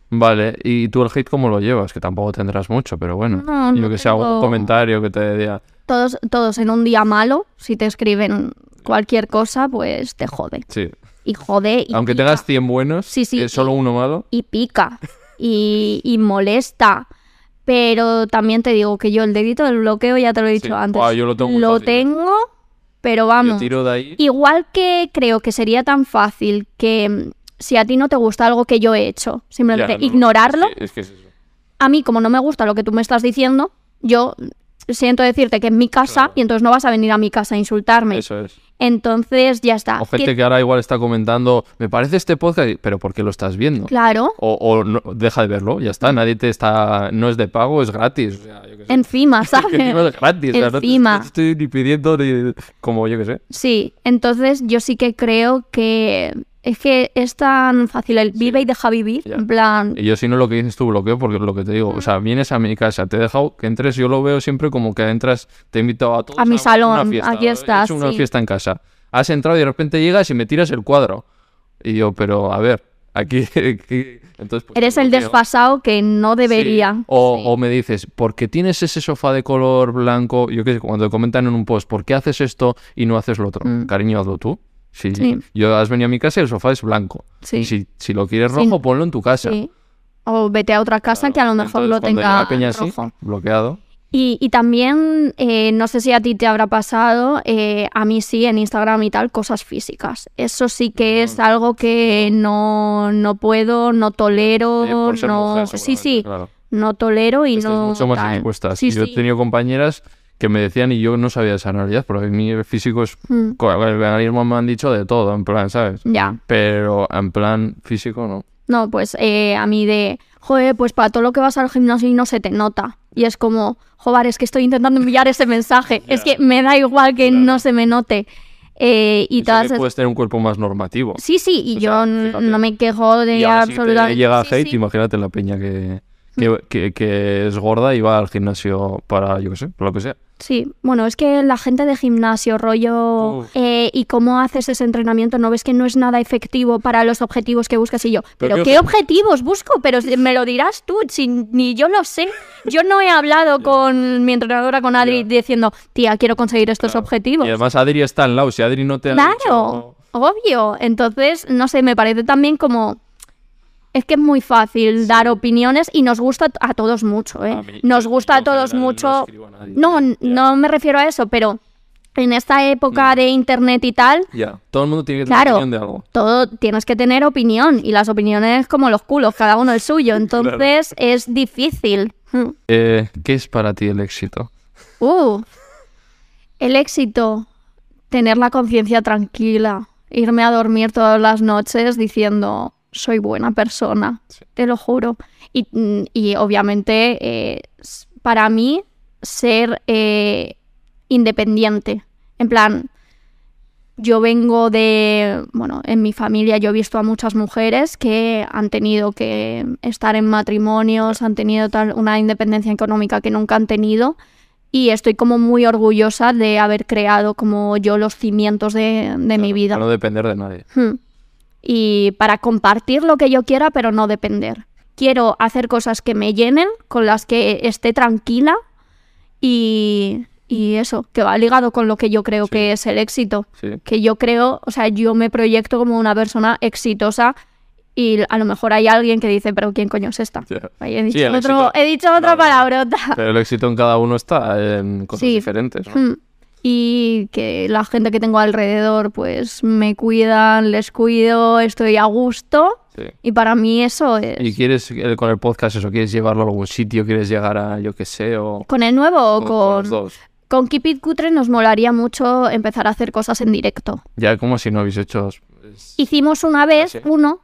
Vale, ¿y tú el hate cómo lo llevas? Que tampoco tendrás mucho, pero bueno. No, Yo no que sé, algún tengo- comentario que te diga... Todos, todos en un día malo, si te escriben cualquier cosa, pues te jode. Sí. Y jode y Aunque pica, tengas 100 buenos, Sí, sí, es solo uno malo. y pica y, y molesta. Pero también te digo que yo el dedito del bloqueo ya te lo he dicho Sí. antes. Buah, yo lo tengo fácil, ¿eh? tengo, pero vamos. tiro de ahí. Igual que creo que sería tan fácil que mm, si a ti no te gusta algo que yo he hecho, simplemente Ya, no, ignorarlo, Es que, es que es eso. a mí como no me gusta lo que tú me estás diciendo, yo siento decirte que es mi casa Claro. y entonces no vas a venir a mi casa a insultarme. Eso es. Entonces ya está. O gente que ahora igual está comentando, me parece este podcast, pero ¿por qué lo estás viendo? Claro, O, o no- deja de verlo, ya está. Nadie te está. No es de pago, es gratis. O sea, yo qué sé. encima, <laughs> ¿sabes? encima es gratis. o sea, no te- Encima. No te estoy ni pidiendo ni. Como yo que sé. Sí, entonces yo sí que creo que es que es tan fácil el vive y deja vivir, en plan, Y yo si no lo que dices tú bloqueo, porque lo que te digo, o sea, vienes a mi casa, te he dejado que entres, yo lo veo siempre como que entras, te he invitado a todos A mi una salón, fiesta, aquí he estás, hecho una sí. fiesta en casa. Has entrado y de repente llegas y me tiras el cuadro. Y yo, pero a ver, aquí... <laughs> aquí- Entonces, pues, eres el desfasado que no debería. Sí. O, Sí. o me dices, ¿por qué tienes ese sofá de color blanco? Yo qué sé, cuando te comentan en un post, ¿por qué haces esto y no haces lo otro? Mm. Cariño, hazlo tú. Si Sí. yo has venido a mi casa y el sofá es blanco. Sí. Si, si lo quieres Sí. rojo, ponlo en tu casa. O vete a otra casa que a lo mejor Entonces, lo tenga así, bloqueado. Y, y también, eh, no sé si a ti te habrá pasado, eh, a mí sí, en Instagram y tal, cosas físicas. Eso sí que es algo que no, no puedo, no tolero, Eh, no... mujer, sí, sí, claro. no tolero y no... mucho más tal. yo he tenido compañeras que me decían y yo no sabía esa realidad, porque a mí el físico es... Mm, con El veganismo me han dicho de todo, en plan, ¿sabes? ya. Pero en plan físico no. No, pues eh, a mí de, joder, pues para todo lo que vas al gimnasio y no se te nota. Y es como, joder, es que estoy intentando enviar ese mensaje. <laughs> Es que me da igual que no se me note. Eh, y todas puedes tener un cuerpo más normativo. Sí, sí, y O yo sea, no me quejo de Y ahora sí te absolutamente... llega sí, hate, sí. imagínate la peña que, que, que- que es gorda y va al gimnasio para, yo qué sé, por lo que sea. Sí, bueno, es que la gente de gimnasio, rollo, eh, y cómo haces ese entrenamiento, no ves que no es nada efectivo para los objetivos que buscas y yo. Pero ¿Pero qué qué objetivos busco? Pero me lo dirás tú, si ni yo lo sé. Yo no he hablado <laughs> con mi entrenadora, con Adri, diciendo, tía, quiero conseguir estos Claro. objetivos. Y además Adri está al lado, si Adri no te ha Claro, dicho- obvio. Entonces, no sé, me parece también como... Es que es muy fácil dar opiniones y nos gusta a todos mucho, ¿eh? Mí- Nos gusta a todos no mucho... No, no me refiero a eso, pero en esta época de internet y tal, Ya, todo el mundo tiene que tener Claro. opinión de algo. todo tienes que tener opinión y las opiniones como los culos, cada uno el suyo. <laughs> Entonces es difícil. Hmm. Eh, ¿Qué es para ti el éxito? Uh, el éxito, tener la conciencia tranquila, irme a dormir todas las noches diciendo soy buena persona, te lo juro. Y, y obviamente eh, para mí ser eh, independiente, en plan, yo vengo de, bueno, en mi familia yo he visto a muchas mujeres que han tenido que estar en matrimonios, han tenido tal, una independencia económica que nunca han tenido y estoy como muy orgullosa de haber creado como yo los cimientos de, de mi vida. Para no depender de nadie. Hmm. Y para compartir lo que yo quiera, pero no depender. Quiero hacer cosas que me llenen, con las que esté tranquila y, y eso, que va ligado con lo que yo creo Sí. que es el éxito. Sí. Que yo creo, o sea, yo me proyecto como una persona exitosa y a lo mejor hay alguien que dice, pero ¿quién coño es esta? He dicho, Sí, otro- éxito- he dicho otra Claro. palabrota. Pero el éxito en cada uno está en cosas Sí. diferentes. ¿no? Hmm. Y que la gente que tengo alrededor, pues me cuidan, les cuido, estoy a gusto. Sí. Y para mí eso es. ¿Y quieres eh, con el podcast eso? ¿Quieres llevarlo a algún sitio? ¿Quieres llegar a, yo qué sé? O ¿Con el nuevo o con- con.? los dos? Con Keep It Cutre nos molaría mucho empezar a hacer cosas en directo. Ya como si no habéis hecho... Hicimos una vez ¿Ah, sí? uno,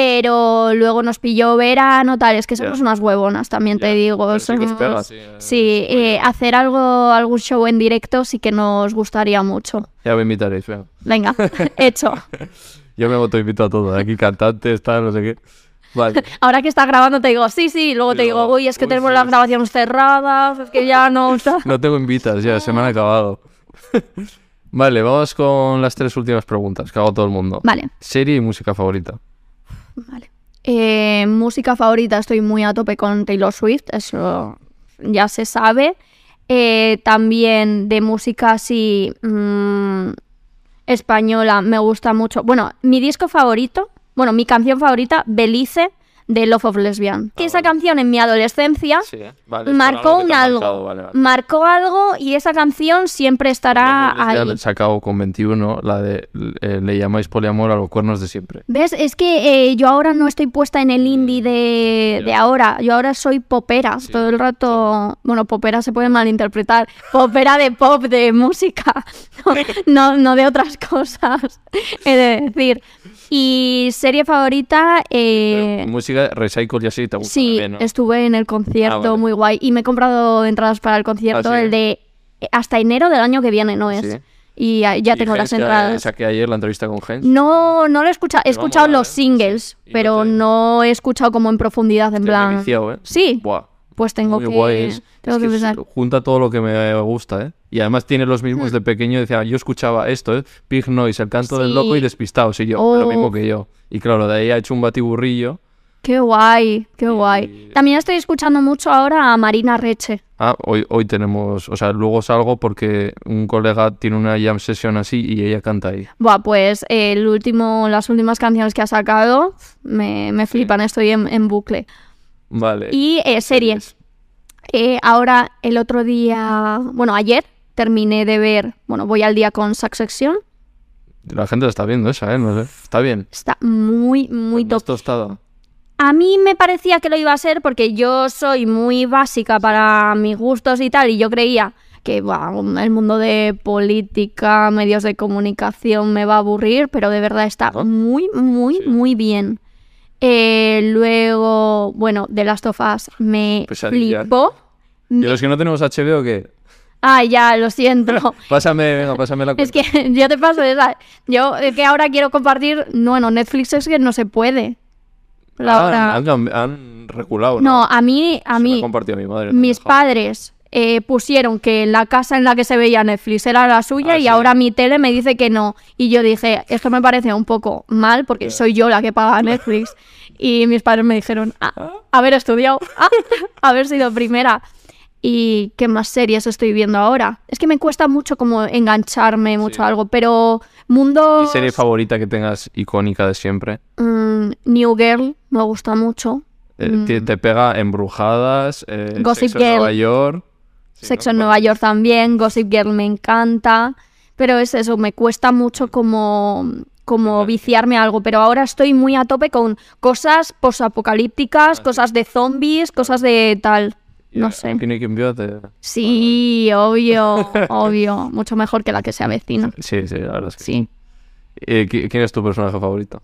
Pero luego nos pilló verano, tal, es que somos unas huevonas, también te digo. pero sí que os somos- pega, sí, Sí, eh, hacer algo, algún show en directo sí que nos gustaría mucho. Ya me invitaréis, venga. Venga, <laughs> hecho. Yo me autoinvito a todo, aquí cantantes, tal, no sé qué. Vale. <laughs> Ahora que está grabando te digo, sí, sí, luego te digo, uy, es que uy, tenemos sí, las es- grabaciones cerradas, es que ya no... <laughs> No tengo invitas ya, se me han acabado. vale, vamos con las tres últimas preguntas que hago a todo el mundo. Vale, Serie y música favorita. Eh, música favorita, estoy muy a tope con Taylor Swift, eso ya se sabe. Eh, también de música así mm, española me gusta mucho. Bueno, mi disco favorito, bueno, mi canción favorita, Belice, de Love of Lesbian. Que esa canción en mi adolescencia Sí. Vale. marcó un algo. Marcó algo y esa canción siempre estará ahí. sacado con 21 la de eh, Le llamáis poliamor a los cuernos de siempre. ¿Ves? Es que eh, yo ahora no estoy puesta en el indie de, de ahora. Yo ahora soy popera. Todo el rato. Bueno, popera se puede malinterpretar. <laughs> Popera de pop, de música. <laughs> No, no, no de otras <laughs> cosas. He de decir. Y serie favorita. eh, Música, Recycle y así te gusta Sí, también, ¿no? estuve en el concierto, Ah, vale. muy guay. Y me he comprado entradas para el concierto, Ah, sí. el de hasta enero del año que viene, ¿no es? Sí. Y ya, ya Y tengo las entradas. Saqué ayer la entrevista con Gens. No, no lo he escuchado. He escuchado los singles, Sí. Pero no te- no he escuchado como en profundidad, en plan. viciado, ¿eh? Sí, Buah, pues tengo muy que, guay. Es, tengo es que que es- pensar. junta todo lo que me gusta, ¿eh? Y además tiene los Hmm. mismos de pequeño. Decía, yo escuchaba esto, ¿eh? Pig Noise, el canto del loco y despistados. Y yo, Oh. lo mismo que yo. Y claro, de ahí ha hecho un batiburrillo. Qué guay, qué guay. También estoy escuchando mucho ahora a Marina Reche. Ah, hoy, hoy tenemos, o sea, luego salgo porque un colega tiene una jam session así y ella canta ahí. Buah, pues el último, las últimas canciones que ha sacado me, me flipan, estoy en, en bucle. Vale. Y eh, series. Eh, ahora, el otro día, bueno, ayer terminé de ver, bueno, voy al día con Succession. La gente la está viendo esa, ¿eh? No sé. Está bien. Está muy, muy top. tostada. A mí me parecía que lo iba a ser porque yo soy muy básica para mis gustos y tal, y yo creía que el mundo de política, medios de comunicación me va a aburrir, pero de verdad está muy, muy, Sí. muy bien. Eh, luego, bueno, The Last of Us me Pesadilla. flipó. ¿Y los que no tenemos HBO qué? Ah, ya, lo siento. <laughs> Pásame, venga, pásame la es cuenta. que <laughs> yo te paso esa. Yo es que ahora quiero compartir. Bueno, Netflix es que no se puede. La Ah, han, han reculado, ¿no? No, a mí, a Se mí, ha compartido mi madre. mis dejado. padres eh, pusieron que la casa en la que se veía Netflix era la suya Ah, y sí. ahora mi tele me dice que no. Y yo dije, esto me parece un poco mal porque soy yo la que paga Netflix. <laughs> y mis padres me dijeron, ah, haber estudiado, ah, haber sido primera. ¿Y qué más series estoy viendo ahora? Es que me cuesta mucho como engancharme mucho Sí. a algo, pero mundo... ¿Y serie favorita que tengas icónica de siempre? Mm, New Girl me gusta mucho. Eh, te, te pega Embrujadas, eh, Mm. Gossip Sexo en Girl. Nueva York. Sí, Sexo ¿no? en Nueva York también, Gossip Girl me encanta, pero es eso, me cuesta mucho como, como viciarme a algo, pero ahora estoy muy a tope con cosas Ah, posapocalípticas, cosas de zombies, cosas de tal, no sé. Te- Sí, obvio, <laughs> obvio, mucho mejor que la que se avecina, Sí, sí, la verdad es que sí. Eh, ¿qui- ¿Quién es tu personaje favorito?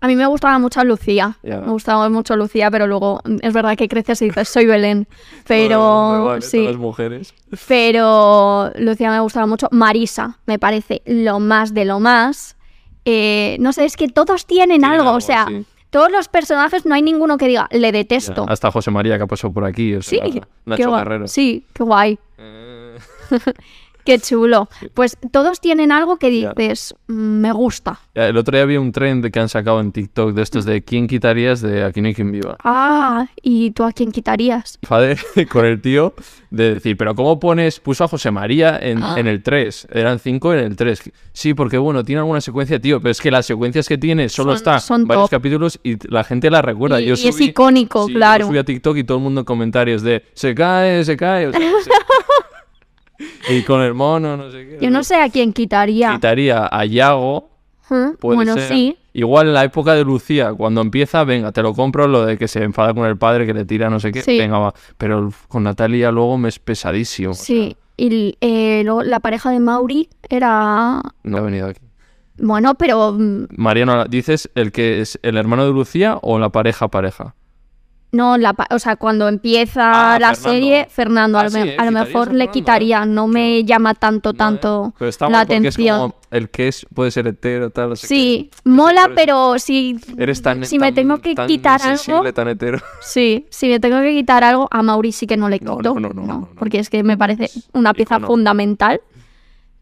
A mí me gustaba mucho Lucía, me gustaba mucho Lucía, pero luego es verdad que creces y dices, soy Belén, <laughs> Bueno, pero sí. Todas las mujeres. Pero Lucía me gustaba mucho. Marisa me parece lo más de lo más. Eh, no sé, es que todos tienen Tienen algo. algo, o sea, sí. todos los personajes no hay ninguno que diga, le detesto. Hasta José María que ha pasado por aquí. O sí, sea, qué Nacho guay. Guerrero. Sí, qué guay. Eh, <laughs> Qué chulo. Pues todos tienen algo que dices, "Mm, me gusta. El otro día había un trend que han sacado en TikTok de estos de quién quitarías de Aquí no hay quien viva. Ah, ¿y tú a quién quitarías? Enfadé <laughs> con el tío de decir, pero ¿cómo pones? Puso a José María en, Ah. en el 3. Eran 5 en el 3. Sí, porque bueno, tiene alguna secuencia, tío, pero es que las secuencias que tiene solo Son- está son varios top. capítulos y la gente la recuerda. Y- yo y es subí- icónico, sí, yo claro. subí a TikTok y todo el mundo en comentarios de se cae, se cae. o sea, <laughs> se- <laughs> y con el mono, no sé qué. Yo no sé a quién quitaría. Quitaría a Yago. Puede Bueno, ser. sí. Igual en la época de Lucía, cuando empieza, venga, te lo compro, lo de que se enfada con el padre, que le tira no sé qué, Sí. venga, va. Pero con Natalia luego me es pesadísimo. o sea, Sí. Y eh, luego la pareja de Mauri era no ha venido aquí. Bueno, pero mm, Mariano, ¿dices el que es el hermano de Lucía o la pareja pareja? No, la, o sea, cuando empieza Ah, la Fernando. serie, Fernando, Ah, a, lo sí, me- ¿eh? a lo ¿Quitarías a mejor le quitaría, no me llama tanto, tanto Pero está la atención. Es como el que es, puede ser hetero, tal, no sé Sí, qué. mola, pero si, Eres tan, si me tan- tengo que tan quitar sensible, algo, tan hetero. sí, si me tengo que quitar algo, a Mauri sí que no le No, quito, no, no, no, no, no. porque es que me parece una pieza Icono. fundamental.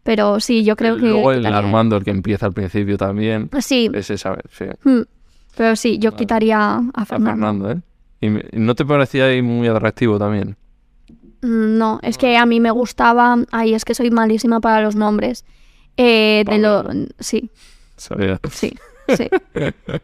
Pero sí, yo creo que Luego el quitaría- Armando, el que empieza al principio también. Sí, Ese, ¿sabes? Sí. mm, pero sí, yo quitaría a A Fernando. Fernando, ¿eh? ¿Y no te parecía ahí muy atractivo también? Mm, No, es que a mí me gustaba. Ay, es que soy malísima para los nombres. Eh, de lo... Sí, Sabía. sí, sí. <laughs>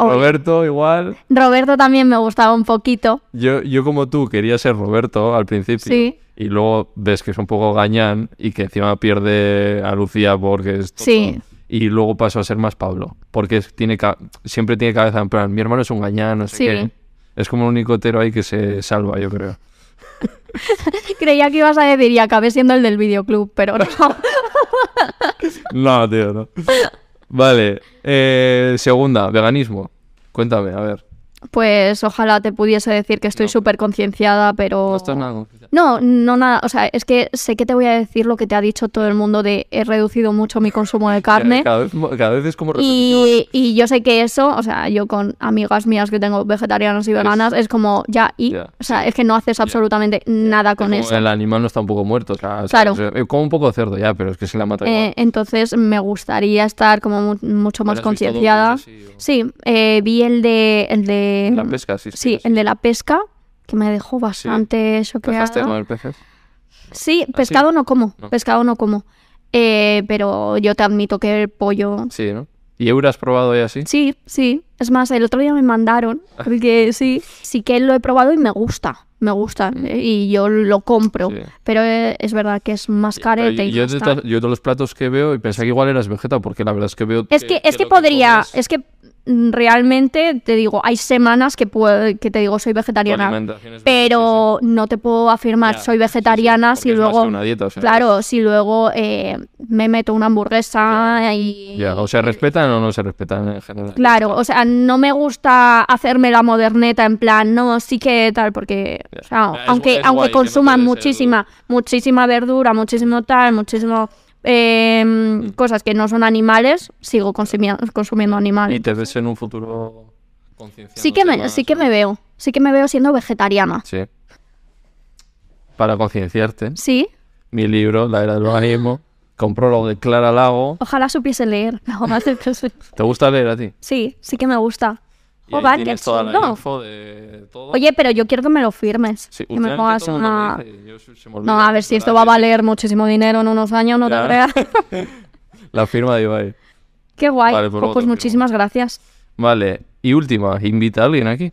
Obvio. Roberto, igual. Roberto también me gustaba un poquito. Yo, yo como tú quería ser Roberto al principio. Sí. Y luego ves que es un poco gañán y que encima pierde a Lucía porque es. Sí. Y luego pasó a ser más Pablo. Porque tiene siempre tiene cabeza en plan, mi hermano es un gañán, no sé Sí. qué. Es como el único hetero ahí que se salva, yo creo. <laughs> Creía que ibas a decir y acabé siendo el del videoclub, pero no. <laughs> No, tío, no. Vale. eh, segunda, veganismo. Cuéntame, a ver. Pues ojalá te pudiese decir que estoy súper concienciada, pero... No estás nada. No, no nada. O sea, es que sé que te voy a decir lo que te ha dicho todo el mundo de he reducido mucho mi consumo de <laughs> carne. Cada vez, mo- cada vez es como. Y, y yo sé que eso, o sea, yo con amigas mías que tengo vegetarianas y veganas, es como ya, y, o sea, es que no haces absolutamente nada con eso. El animal no está un poco muerto. o sea, Claro. o sea, como un poco cerdo ya, pero es que se la mata Eh, igual. entonces me gustaría estar como mu- mucho más ¿Pero has visto concienciada. Sí, eh, vi el de, el de La pesca, sí. sí, el de la pesca que me dejó bastante ¿Dejaste con choqueada. el peces? Sí, pescado no como, No. pescado no como. Eh, pero yo te admito que el pollo Sí, ¿no? ¿Y Eura has probado ya así? Sí, sí. Es más, el otro día me mandaron, porque sí, sí que lo he probado y me gusta, me gusta, eh, y yo lo compro. Mm. Sí. Pero eh, es verdad que es más carete y yo, de yo de los platos que veo y pensé que igual eras vegeta porque la verdad es que veo Es que, es que que podría, es que mm, realmente te digo, hay semanas que, puedo, que te digo soy vegetariana, pero no te puedo afirmar Ya, soy sí, vegetariana si luego, que una dieta, o sea, claro, si luego eh, me meto una hamburguesa y... Ya, o se respetan o no se respetan en general. Claro, o sea, no me gusta hacerme la moderneta en plan, no, sí que tal, porque, Ya. o sea, Es aunque, es aunque guay que no consuman muchísima, muchísima verdura, muchísimo tal, muchísimo eh, Mm. cosas que no son animales, sigo consumiendo, consumiendo Y animales. te ves en un futuro Sí que me, sí que me veo, sí que me veo siendo vegetariana. Sí. Para concienciarte, Sí, mi libro, La Era del Organismo, compró lo de Clara Lago. ojalá supiese leer. <laughs> No, ¿Te gusta leer a ti? sí, sí que me gusta. Y ahí Joder, tienes toda la chulo. info de todo. Oye, pero yo quiero que me lo firmes. Sí, que me pongas una... No, a ver si esto va a valer muchísimo dinero en unos años, no Ya. te creas. <laughs> La firma de Ibai. Qué guay. Vale, pues Oh, pues muchísimas gracias. Vale, y última, invita a alguien aquí.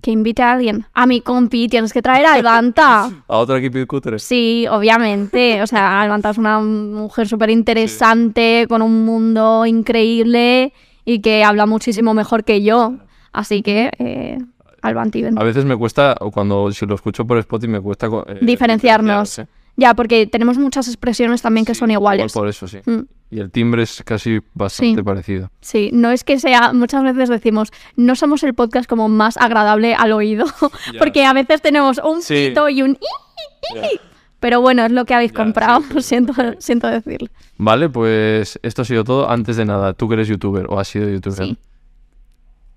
Que invite a alguien. A mi compi, tienes que traer a Albanta. <laughs> A otro equipo de cutres. Sí, obviamente. O sea, Albanta es una mujer súper interesante, con un mundo increíble y que habla muchísimo mejor que yo. Así que, eh, Albanti, ven. A veces me cuesta, o cuando si lo escucho por Spotify, me cuesta eh, Diferenciarnos. diferenciar, Ya, porque tenemos muchas expresiones también que son igual iguales. por eso, sí. Mm. Y el timbre es casi bastante Sí. parecido. Sí, no es que sea, muchas veces decimos, no somos el podcast como más agradable al oído, <laughs> <laughs> porque a veces tenemos un Sí. pito y un... Pero bueno, es lo que habéis comprado, <laughs> siento, siento decirlo. Vale, pues esto ha sido todo. Antes de nada, tú que eres youtuber o has sido youtuber, Sí.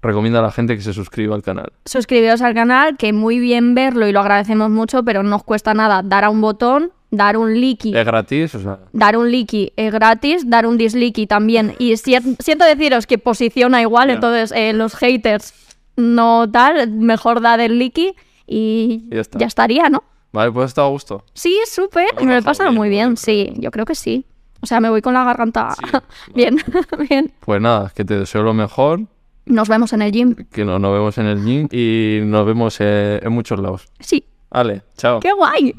Recomienda a la gente que se suscriba al canal. Suscribiros al canal, que muy bien verlo y lo agradecemos mucho, pero no os cuesta nada dar a un botón, dar un like. Es gratis, o sea, Dar un like es gratis, dar un dislike también. Y si- siento deciros que posiciona igual, entonces eh, los haters no tal, mejor dar el like y ya estaría, ¿no? vale, pues está a gusto. Sí, súper. Me lo he pasado bien, muy bien, sí. Yo creo que sí. O sea, me voy con la garganta Sí, <laughs> bien, <laughs> bien. Pues nada, que te deseo lo mejor, Nos vemos en el gym. que no- nos vemos en el gym y nos vemos eh, en muchos lados. Sí. Vale, chao. ¡Qué guay!